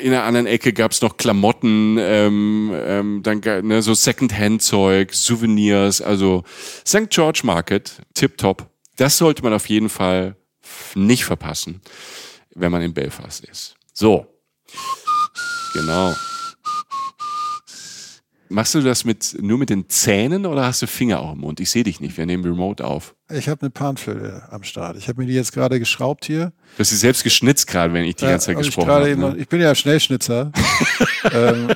In der anderen Ecke gab's noch Klamotten, ähm, ähm, dann ne, so Second-Hand-Zeug, Souvenirs. Also St. George Market, tipptopp. Das sollte man auf jeden Fall nicht verpassen, wenn man in Belfast ist. So, genau. Machst du das mit, nur mit den Zähnen oder hast du Finger auch im Mund? Ich sehe dich nicht, wir nehmen Remote auf. Ich habe eine Panflöte am Start. Ich habe mir die jetzt gerade geschraubt hier. Du hast sie selbst geschnitzt gerade, wenn ich die ganze Zeit gesprochen habe. Ne? Ich bin ja Schnellschnitzer. ähm,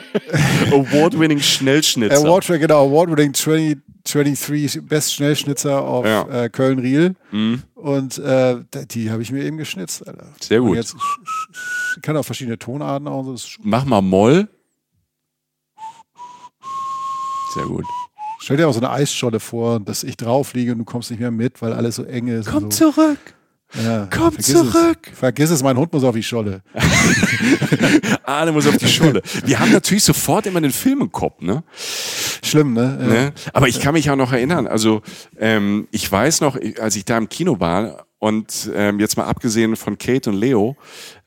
Award-winning Schnellschnitzer. Award, genau, Award-winning 20, 23 Best Schnellschnitzer auf ja. äh, Köln-Riel. Mhm. Und äh, die habe ich mir eben geschnitzt. Alter. Sehr gut. Und jetzt ich kann auch verschiedene Tonarten auch. Mach mal Moll. Sehr gut. Stell dir auch so eine Eisscholle vor, dass ich drauf liege und du kommst nicht mehr mit, weil alles so eng ist. Komm so. zurück. Ja, Komm zurück! Es. Vergiss es, mein Hund muss auf die Scholle. Arne muss auf die Scholle. Wir haben natürlich sofort immer den Film im Kopf, ne? Schlimm, ne? Ja. ne? Aber ich kann mich auch noch erinnern, also ähm, ich weiß noch, als ich da im Kino war und ähm, jetzt mal abgesehen von Kate und Leo,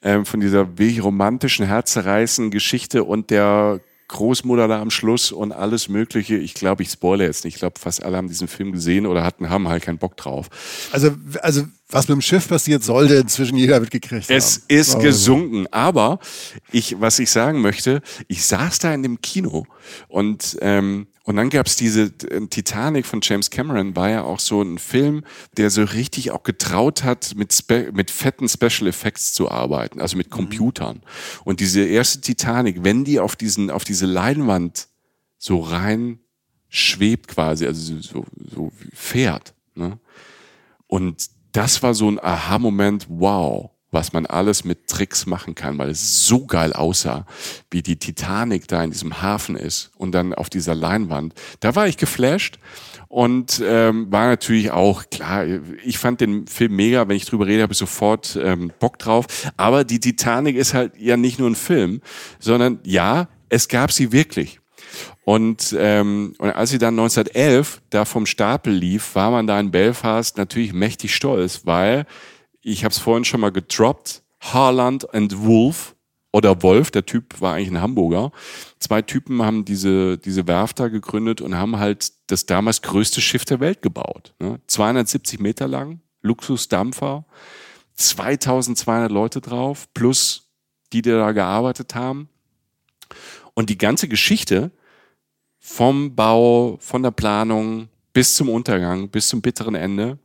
ähm, von dieser wirklich romantischen, herzerreißenden Geschichte und der Großmutter da am Schluss und alles Mögliche. Ich glaube, ich spoilere jetzt nicht. Ich glaube, fast alle haben diesen Film gesehen oder hatten, haben halt keinen Bock drauf. Also, also was mit dem Schiff passiert, sollte inzwischen jeder mitgekriegt haben. Es ist gesunken. Aber ich, was ich sagen möchte, ich saß da in dem Kino und ähm, und dann gab's diese äh, Titanic von James Cameron, war ja auch so ein Film, der so richtig auch getraut hat, mit, Spe mit fetten Special Effects zu arbeiten, also mit mhm. Computern. Und diese erste Titanic, wenn die auf diesen, auf diese Leinwand so rein schwebt quasi, also so, so fährt. Ne? Und das war so ein Aha-Moment, wow was man alles mit Tricks machen kann, weil es so geil aussah, wie die Titanic da in diesem Hafen ist und dann auf dieser Leinwand. Da war ich geflasht und ähm, war natürlich auch klar. Ich fand den Film mega. Wenn ich drüber rede, habe ich sofort ähm, Bock drauf. Aber die Titanic ist halt ja nicht nur ein Film, sondern ja, es gab sie wirklich. Und, ähm, und als sie dann 1911 da vom Stapel lief, war man da in Belfast natürlich mächtig stolz, weil ich habe es vorhin schon mal gedroppt, Harland and Wolf oder Wolf, der Typ war eigentlich ein Hamburger. Zwei Typen haben diese, diese Werft da gegründet und haben halt das damals größte Schiff der Welt gebaut. Ne? 270 Meter lang, Luxusdampfer, 2200 Leute drauf, plus die, die da gearbeitet haben. Und die ganze Geschichte vom Bau, von der Planung bis zum Untergang, bis zum bitteren Ende,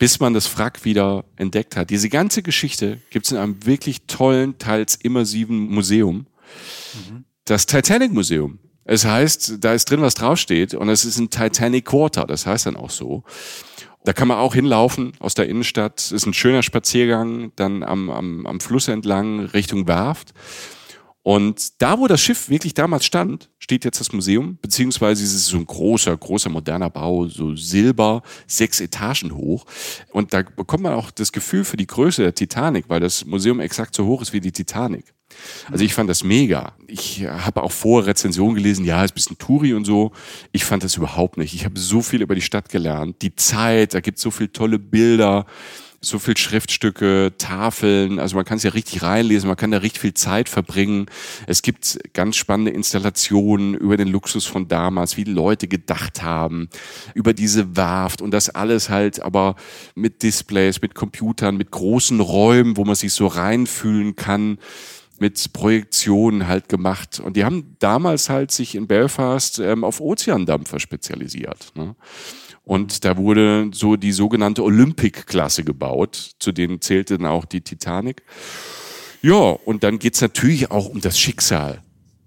bis man das Wrack wieder entdeckt hat. Diese ganze Geschichte gibt es in einem wirklich tollen, teils immersiven Museum. Mhm. Das Titanic Museum. Es heißt, da ist drin, was draufsteht, und es ist ein Titanic Quarter, das heißt dann auch so. Da kann man auch hinlaufen aus der Innenstadt. Es ist ein schöner Spaziergang, dann am, am, am Fluss entlang Richtung Werft. Und da, wo das Schiff wirklich damals stand, steht jetzt das Museum, beziehungsweise es ist so ein großer, großer moderner Bau, so Silber, sechs Etagen hoch. Und da bekommt man auch das Gefühl für die Größe der Titanic, weil das Museum exakt so hoch ist wie die Titanic. Also ich fand das mega. Ich habe auch vor Rezensionen gelesen, ja, ist ein bisschen Touri und so. Ich fand das überhaupt nicht. Ich habe so viel über die Stadt gelernt, die Zeit, da gibt es so viele tolle Bilder so viel Schriftstücke, Tafeln, also man kann es ja richtig reinlesen, man kann da richtig viel Zeit verbringen. Es gibt ganz spannende Installationen über den Luxus von damals, wie Leute gedacht haben, über diese Warft und das alles halt aber mit Displays, mit Computern, mit großen Räumen, wo man sich so reinfühlen kann mit Projektionen halt gemacht. Und die haben damals halt sich in Belfast ähm, auf Ozeandampfer spezialisiert. Ne? Und da wurde so die sogenannte Olympic-Klasse gebaut. Zu denen zählte dann auch die Titanic. Ja, und dann geht's natürlich auch um das Schicksal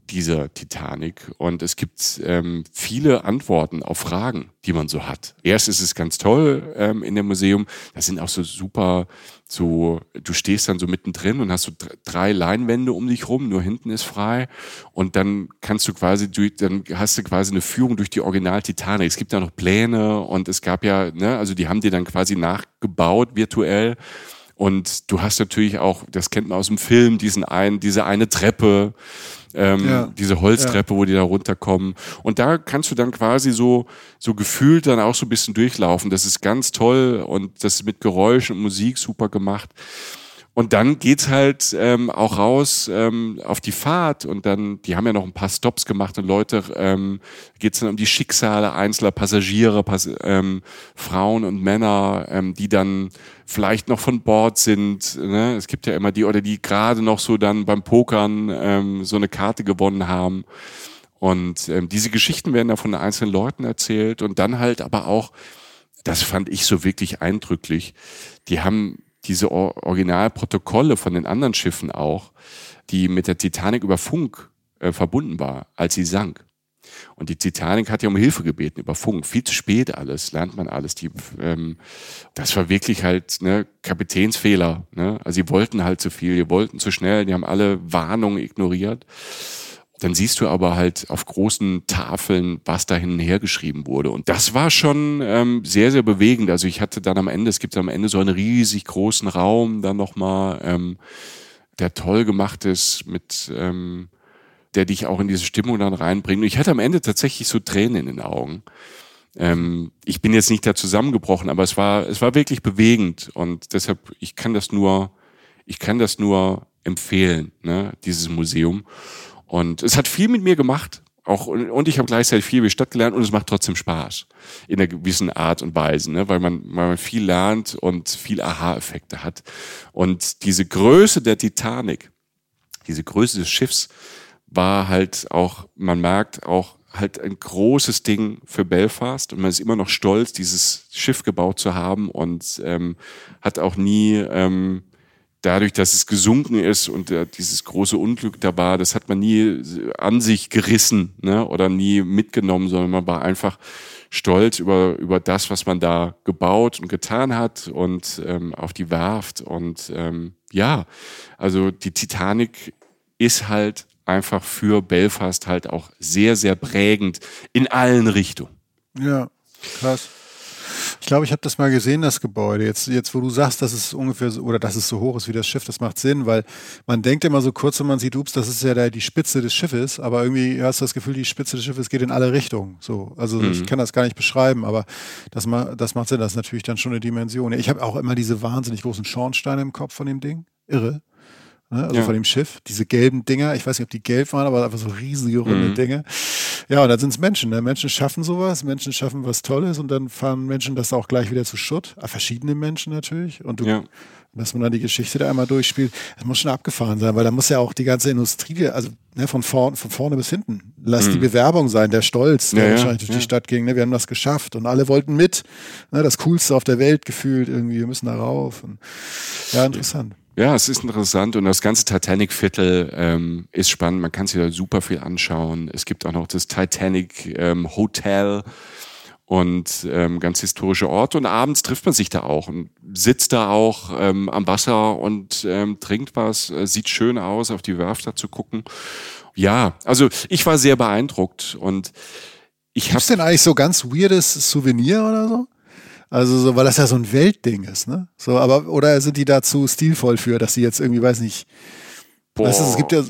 dieser Titanic. Und es gibt ähm, viele Antworten auf Fragen, die man so hat. Erst ist es ganz toll ähm, in dem Museum. Da sind auch so super, so, du stehst dann so mittendrin und hast so drei Leinwände um dich rum, nur hinten ist frei. Und dann kannst du quasi dann hast du quasi eine Führung durch die Original Titanic. Es gibt ja noch Pläne und es gab ja, ne, also die haben die dann quasi nachgebaut virtuell. Und du hast natürlich auch, das kennt man aus dem Film, diesen einen, diese eine Treppe, ähm, ja. diese Holztreppe, ja. wo die da runterkommen. Und da kannst du dann quasi so, so gefühlt dann auch so ein bisschen durchlaufen. Das ist ganz toll und das ist mit Geräuschen und Musik super gemacht. Und dann geht's halt ähm, auch raus ähm, auf die Fahrt und dann, die haben ja noch ein paar Stops gemacht und Leute, ähm, geht's dann um die Schicksale einzelner Passagiere, Pass ähm, Frauen und Männer, ähm, die dann vielleicht noch von Bord sind. Ne? Es gibt ja immer die oder die gerade noch so dann beim Pokern ähm, so eine Karte gewonnen haben. Und ähm, diese Geschichten werden da von einzelnen Leuten erzählt und dann halt aber auch, das fand ich so wirklich eindrücklich. Die haben diese Originalprotokolle von den anderen Schiffen auch, die mit der Titanic über Funk äh, verbunden war, als sie sank. Und die Titanic hat ja um Hilfe gebeten über Funk. Viel zu spät alles, lernt man alles. Die, ähm, das war wirklich halt ne, Kapitänsfehler. Ne? Also sie wollten halt zu viel, die wollten zu schnell, die haben alle Warnungen ignoriert. Dann siehst du aber halt auf großen Tafeln, was da hin und her geschrieben wurde. Und das war schon ähm, sehr, sehr bewegend. Also ich hatte dann am Ende, es gibt am Ende so einen riesig großen Raum, dann nochmal, ähm, der toll gemacht ist mit... Ähm, der dich auch in diese Stimmung dann reinbringt. Und ich hatte am Ende tatsächlich so Tränen in den Augen. Ähm, ich bin jetzt nicht da zusammengebrochen, aber es war, es war wirklich bewegend und deshalb, ich kann das nur, ich kann das nur empfehlen, ne, dieses Museum. Und es hat viel mit mir gemacht, auch und ich habe gleichzeitig viel über die Stadt gelernt und es macht trotzdem Spaß in einer gewissen Art und Weise, ne? weil man weil man viel lernt und viel Aha-Effekte hat und diese Größe der Titanic, diese Größe des Schiffs war halt auch, man merkt auch halt ein großes Ding für Belfast und man ist immer noch stolz, dieses Schiff gebaut zu haben und ähm, hat auch nie ähm, dadurch, dass es gesunken ist und äh, dieses große Unglück da war, das hat man nie an sich gerissen ne? oder nie mitgenommen, sondern man war einfach stolz über, über das, was man da gebaut und getan hat und ähm, auf die Werft. Und ähm, ja, also die Titanic ist halt einfach für Belfast halt auch sehr, sehr prägend in allen Richtungen. Ja, krass. Ich glaube, ich habe das mal gesehen, das Gebäude. Jetzt, jetzt, wo du sagst, dass es ungefähr so, oder dass es so hoch ist wie das Schiff, das macht Sinn, weil man denkt immer so kurz, wenn man sieht, ups, das ist ja da die Spitze des Schiffes, aber irgendwie hast du das Gefühl, die Spitze des Schiffes geht in alle Richtungen. So, also mhm. ich kann das gar nicht beschreiben, aber das, das macht Sinn. Das ist natürlich dann schon eine Dimension. Ich habe auch immer diese wahnsinnig großen Schornsteine im Kopf von dem Ding. Irre ne? also ja. von dem Schiff. Diese gelben Dinger, ich weiß nicht, ob die gelb waren, aber einfach so riesige runde mhm. Dinge. Ja, und dann sind es Menschen. Ne? Menschen schaffen sowas, Menschen schaffen was Tolles und dann fahren Menschen das auch gleich wieder zu Schutt. Ah, verschiedene Menschen natürlich. Und du, ja. dass man dann die Geschichte da einmal durchspielt, das muss schon abgefahren sein, weil da muss ja auch die ganze Industrie, also ne, von, vorn, von vorne bis hinten, lass mhm. die Bewerbung sein, der Stolz, der ja, wahrscheinlich durch ja. die Stadt ging. Ne? Wir haben das geschafft und alle wollten mit. Ne? Das Coolste auf der Welt gefühlt irgendwie. Wir müssen da rauf. Und, ja, interessant. Ja, es ist interessant und das ganze Titanic-Viertel ähm, ist spannend. Man kann sich da super viel anschauen. Es gibt auch noch das Titanic ähm, Hotel und ähm, ganz historische Orte. Und abends trifft man sich da auch und sitzt da auch ähm, am Wasser und ähm, trinkt was. Äh, sieht schön aus, auf die Werft da zu gucken. Ja, also ich war sehr beeindruckt und ich habe. Denn eigentlich so ganz weirdes Souvenir oder so? Also so, weil das ja so ein Weltding ist, ne? So, aber oder sind die dazu stilvoll für, dass sie jetzt irgendwie, weiß nicht, Boah. Weißt du, es gibt ja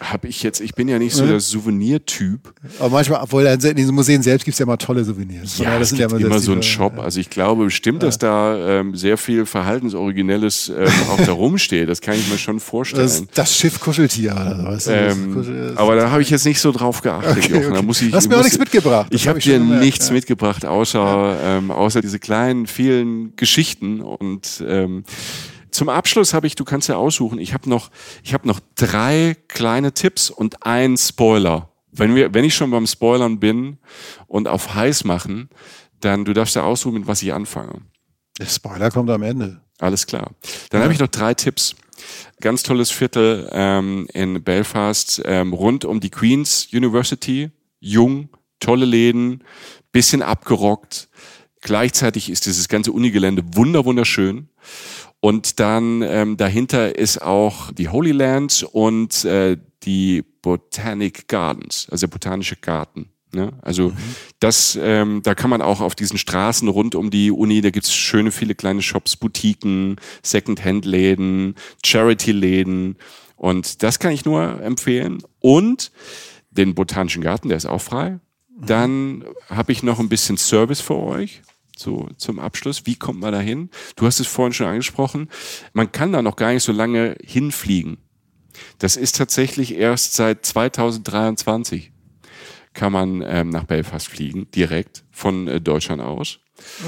habe ich jetzt, ich bin ja nicht so der Souvenirtyp. Aber manchmal, obwohl in diesen Museen selbst gibt es ja immer tolle Souvenirs. Ja, das es gibt ja immer, immer so ein Shop. Ja. Also ich glaube bestimmt, dass da ähm, sehr viel Verhaltensoriginelles ähm, auch da rumsteht. Das kann ich mir schon vorstellen. Das, das Schiff Kuscheltier. Also, ähm, Kuschel aber da habe ich jetzt nicht so drauf geachtet, okay, okay. Da muss ich, Hast mir auch nichts mitgebracht. Ich habe hab dir nichts ja. mitgebracht, außer, ähm, außer diese kleinen, vielen Geschichten und ähm, zum Abschluss habe ich, du kannst ja aussuchen, ich habe noch, ich habe noch drei kleine Tipps und einen Spoiler. Wenn wir, wenn ich schon beim Spoilern bin und auf heiß machen, dann du darfst ja aussuchen, mit was ich anfange. Der Spoiler kommt am Ende. Alles klar. Dann ja. habe ich noch drei Tipps. Ganz tolles Viertel ähm, in Belfast ähm, rund um die Queen's University. Jung, tolle Läden, bisschen abgerockt. Gleichzeitig ist dieses ganze Unigelände wunder wunderschön. Und dann ähm, dahinter ist auch die Holy Land und äh, die Botanic Gardens, also der botanische Garten. Ne? Also mhm. das, ähm, da kann man auch auf diesen Straßen rund um die Uni, da gibt's schöne viele kleine Shops, Boutiquen, Second-Hand-Läden, Charity-Läden und das kann ich nur empfehlen. Und den Botanischen Garten, der ist auch frei. Mhm. Dann habe ich noch ein bisschen Service für euch so zum Abschluss. Wie kommt man da hin? Du hast es vorhin schon angesprochen. Man kann da noch gar nicht so lange hinfliegen. Das ist tatsächlich erst seit 2023 kann man ähm, nach Belfast fliegen, direkt von äh, Deutschland aus.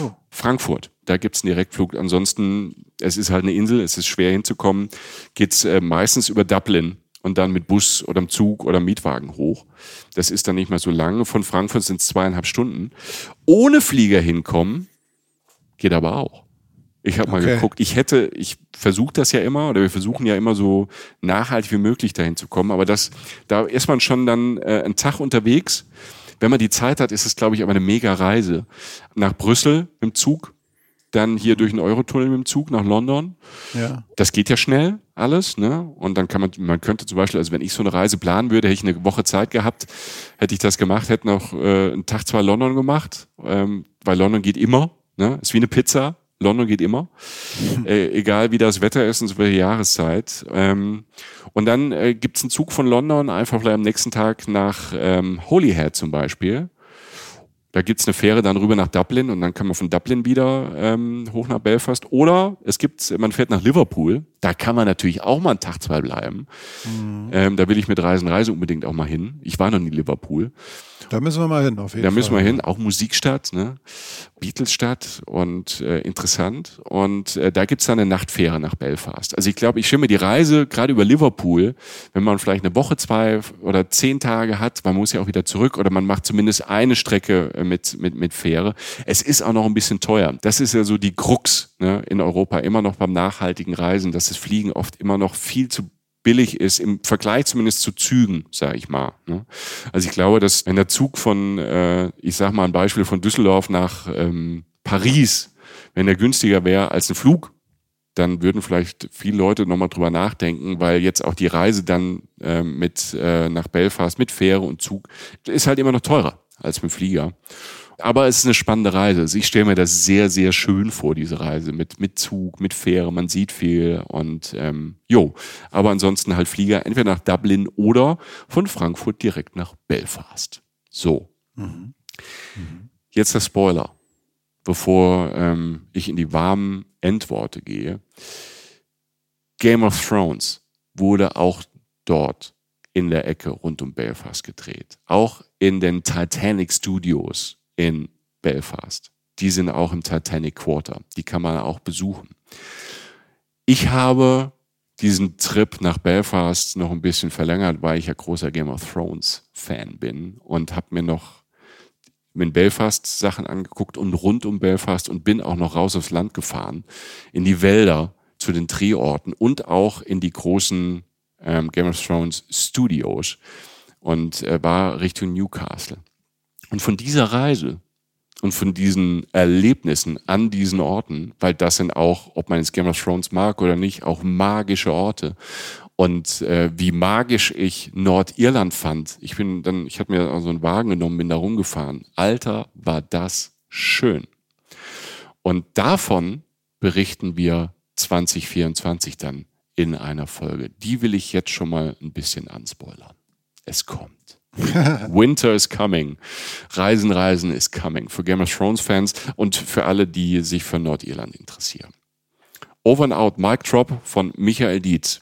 Oh. Frankfurt, da gibt's einen Direktflug. Ansonsten, es ist halt eine Insel, es ist schwer hinzukommen. Geht's äh, meistens über Dublin und dann mit Bus oder Zug oder Mietwagen hoch. Das ist dann nicht mehr so lange. Von Frankfurt sind es zweieinhalb Stunden. Ohne Flieger hinkommen geht aber auch. Ich habe mal okay. geguckt, ich hätte, ich versuche das ja immer, oder wir versuchen ja immer so nachhaltig wie möglich dahin zu kommen, aber das, da ist man schon dann äh, einen Tag unterwegs Wenn man die Zeit hat, ist es, glaube ich, aber eine mega Reise. Nach Brüssel im Zug, dann hier durch den Eurotunnel mit dem Zug nach London. Ja. Das geht ja schnell alles, ne? Und dann kann man, man könnte zum Beispiel, also wenn ich so eine Reise planen würde, hätte ich eine Woche Zeit gehabt, hätte ich das gemacht, hätte noch äh, einen Tag zwei London gemacht, ähm, weil London geht immer, ne? Ist wie eine Pizza. London geht immer, äh, egal wie das Wetter ist und so welche Jahreszeit. Ähm, und dann äh, gibt's einen Zug von London einfach vielleicht am nächsten Tag nach ähm, Holyhead zum Beispiel. Da gibt's eine Fähre dann rüber nach Dublin und dann kann man von Dublin wieder ähm, hoch nach Belfast. Oder es gibt, man fährt nach Liverpool. Da kann man natürlich auch mal einen Tag, zwei bleiben. Mhm. Ähm, da will ich mit Reisen, Reise unbedingt auch mal hin. Ich war noch nie in Liverpool. Da müssen wir mal hin, auf jeden Fall. Da müssen wir hin, auch Musikstadt, ne? Beatlesstadt und äh, interessant. Und äh, da gibt's dann eine Nachtfähre nach Belfast. Also ich glaube, ich mir die Reise gerade über Liverpool, wenn man vielleicht eine Woche, zwei oder zehn Tage hat, man muss ja auch wieder zurück oder man macht zumindest eine Strecke mit, mit, mit Fähre. Es ist auch noch ein bisschen teuer. Das ist ja so die Krux ne, in Europa, immer noch beim nachhaltigen Reisen, dass das Fliegen oft immer noch viel zu billig ist, im Vergleich zumindest zu Zügen, sage ich mal. Ne? Also ich glaube, dass wenn der Zug von, äh, ich sage mal ein Beispiel von Düsseldorf nach ähm, Paris, wenn der günstiger wäre als ein Flug, dann würden vielleicht viele Leute nochmal drüber nachdenken, weil jetzt auch die Reise dann äh, mit äh, nach Belfast mit Fähre und Zug ist halt immer noch teurer als mit Flieger. Aber es ist eine spannende Reise. Also ich stelle mir das sehr, sehr schön vor, diese Reise mit, mit Zug, mit Fähre, man sieht viel und ähm, jo. Aber ansonsten halt Flieger entweder nach Dublin oder von Frankfurt direkt nach Belfast. So. Mhm. Mhm. Jetzt der Spoiler, bevor ähm, ich in die warmen Endworte gehe. Game of Thrones wurde auch dort in der Ecke rund um Belfast gedreht. Auch in den Titanic Studios in Belfast. Die sind auch im Titanic Quarter. Die kann man auch besuchen. Ich habe diesen Trip nach Belfast noch ein bisschen verlängert, weil ich ja großer Game of Thrones Fan bin und habe mir noch in Belfast Sachen angeguckt und rund um Belfast und bin auch noch raus aufs Land gefahren, in die Wälder, zu den Drehorten und auch in die großen ähm, Game of Thrones Studios und äh, war Richtung Newcastle. Und von dieser Reise und von diesen Erlebnissen an diesen Orten, weil das sind auch, ob man jetzt Game of Thrones mag oder nicht, auch magische Orte. Und äh, wie magisch ich Nordirland fand. Ich bin dann, ich habe mir so einen Wagen genommen, bin da rumgefahren. Alter, war das schön. Und davon berichten wir 2024 dann in einer Folge. Die will ich jetzt schon mal ein bisschen anspoilern. Es kommt. Winter is coming. Reisen, Reisen is coming. Für Game of Thrones Fans und für alle, die sich für Nordirland interessieren. Over and out, Mic Drop von Michael Dietz.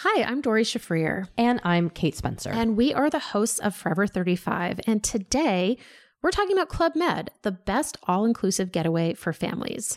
Hi, I'm Dori Shafrir. And I'm Kate Spencer. And we are the hosts of Forever 35. And today, we're talking about Club Med, the best all inclusive getaway for families.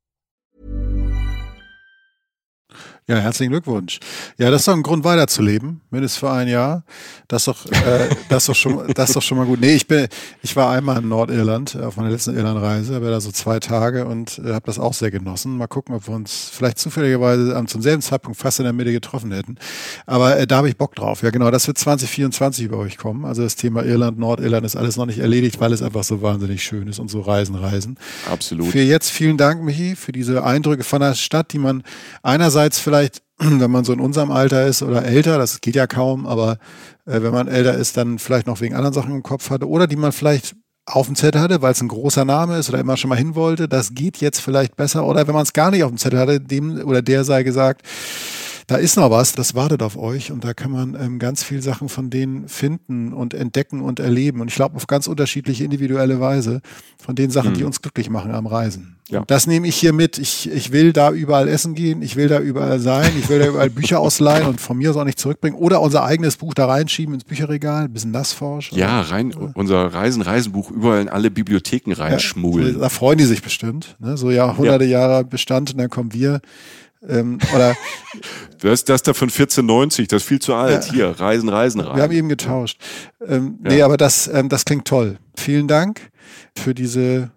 Ja, herzlichen Glückwunsch. Ja, das ist doch ein Grund weiterzuleben, mindestens für ein Jahr. Das ist doch, äh, das ist doch schon, das ist doch schon mal gut. Nee, ich bin, ich war einmal in Nordirland auf meiner letzten Irlandreise, war da so zwei Tage und äh, habe das auch sehr genossen. Mal gucken, ob wir uns vielleicht zufälligerweise zum selben Zeitpunkt fast in der Mitte getroffen hätten. Aber äh, da habe ich Bock drauf. Ja, genau, das wird 2024 über euch kommen. Also das Thema Irland, Nordirland ist alles noch nicht erledigt, weil es einfach so wahnsinnig schön ist und so Reisen, Reisen. Absolut. Für jetzt vielen Dank, Michi, für diese Eindrücke von der Stadt, die man einerseits vielleicht, wenn man so in unserem Alter ist oder älter, das geht ja kaum, aber äh, wenn man älter ist, dann vielleicht noch wegen anderen Sachen im Kopf hatte oder die man vielleicht auf dem Zettel hatte, weil es ein großer Name ist oder immer schon mal hin wollte, das geht jetzt vielleicht besser oder wenn man es gar nicht auf dem Zettel hatte, dem oder der sei gesagt, da ist noch was, das wartet auf euch und da kann man ähm, ganz viel Sachen von denen finden und entdecken und erleben. Und ich glaube auf ganz unterschiedliche individuelle Weise von den Sachen, mhm. die uns glücklich machen am Reisen. Ja. das nehme ich hier mit. Ich, ich will da überall essen gehen, ich will da überall sein, ich will da überall Bücher ausleihen und von mir aus auch nicht zurückbringen. Oder unser eigenes Buch da reinschieben ins Bücherregal, ein bisschen nassforsch. Ja, rein, unser Reisen-Reisenbuch überall in alle Bibliotheken reinschmulen. Ja, da freuen die sich bestimmt. Ne? So ja, hunderte ja. Jahre Bestand und dann kommen wir. Ähm, oder das, das da von 1490, das ist viel zu alt. Ja. Hier, Reisen, Reisen, Reisen. Wir haben eben getauscht. Ähm, ja. Nee, aber das, ähm, das klingt toll. Vielen Dank für diese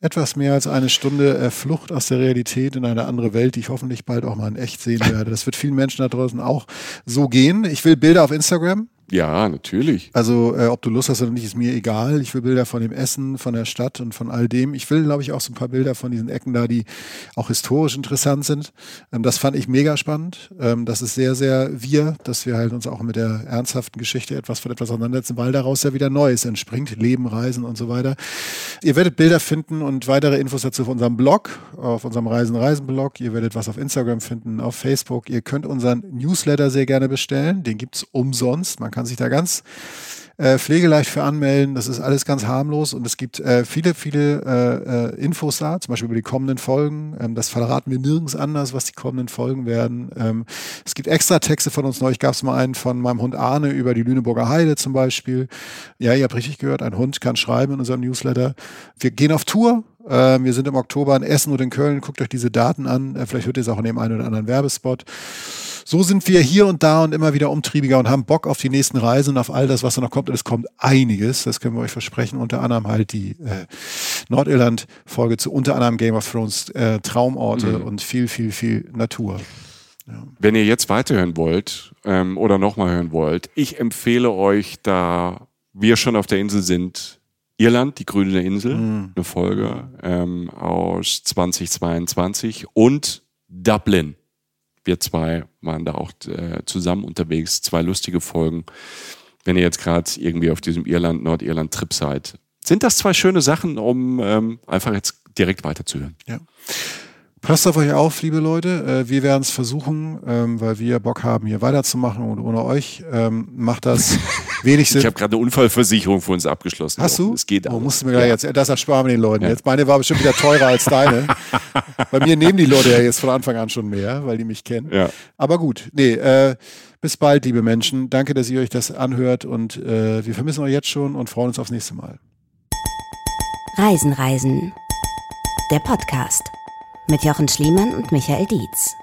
etwas mehr als eine Stunde äh, Flucht aus der Realität in eine andere Welt, die ich hoffentlich bald auch mal in echt sehen werde. Das wird vielen Menschen da draußen auch so gehen. Ich will Bilder auf Instagram. Ja, natürlich. Also, äh, ob du Lust hast oder nicht, ist mir egal. Ich will Bilder von dem Essen, von der Stadt und von all dem. Ich will, glaube ich, auch so ein paar Bilder von diesen Ecken da, die auch historisch interessant sind. Ähm, das fand ich mega spannend. Ähm, das ist sehr, sehr wir, dass wir halt uns auch mit der ernsthaften Geschichte etwas von etwas auseinandersetzen, weil daraus ja wieder Neues entspringt. Leben, Reisen und so weiter. Ihr werdet Bilder finden und weitere Infos dazu auf unserem Blog, auf unserem Reisen-Reisen-Blog. Ihr werdet was auf Instagram finden, auf Facebook. Ihr könnt unseren Newsletter sehr gerne bestellen. Den gibt's umsonst. Man kann sich da ganz äh, pflegeleicht für anmelden. Das ist alles ganz harmlos und es gibt äh, viele, viele äh, äh, Infos da, zum Beispiel über die kommenden Folgen. Ähm, das verraten wir nirgends anders, was die kommenden Folgen werden. Ähm, es gibt extra Texte von uns. Neulich gab es mal einen von meinem Hund Arne über die Lüneburger Heide zum Beispiel. Ja, ihr habt richtig gehört, ein Hund kann schreiben in unserem Newsletter. Wir gehen auf Tour. Ähm, wir sind im Oktober in Essen und in Köln. Guckt euch diese Daten an. Äh, vielleicht hört ihr es auch in dem einen oder anderen Werbespot so sind wir hier und da und immer wieder umtriebiger und haben Bock auf die nächsten Reisen und auf all das, was da noch kommt. Und es kommt einiges, das können wir euch versprechen. Unter anderem halt die äh, Nordirland-Folge zu unter anderem Game of Thrones, äh, Traumorte mhm. und viel, viel, viel Natur. Ja. Wenn ihr jetzt weiterhören wollt ähm, oder nochmal hören wollt, ich empfehle euch, da wir schon auf der Insel sind, Irland, die grüne Insel, mhm. eine Folge ähm, aus 2022 und Dublin wir zwei waren da auch äh, zusammen unterwegs, zwei lustige Folgen. Wenn ihr jetzt gerade irgendwie auf diesem Irland-Nordirland-Trip seid, sind das zwei schöne Sachen, um ähm, einfach jetzt direkt weiterzuhören. Ja. Passt auf euch auf, liebe Leute. Äh, wir werden es versuchen, ähm, weil wir Bock haben, hier weiterzumachen und ohne euch ähm, macht das wenig Sinn. Ich habe gerade eine Unfallversicherung für uns abgeschlossen. Hast du? Es geht oh, musst du mir ja. jetzt, das ersparen wir den Leuten. Ja. Jetzt meine war bestimmt wieder teurer als deine. Bei mir nehmen die Leute ja jetzt von Anfang an schon mehr, weil die mich kennen. Ja. Aber gut, nee, äh, bis bald, liebe Menschen. Danke, dass ihr euch das anhört und äh, wir vermissen euch jetzt schon und freuen uns aufs nächste Mal. Reisen, Reisen. Der Podcast mit Jochen Schliemann und Michael Dietz.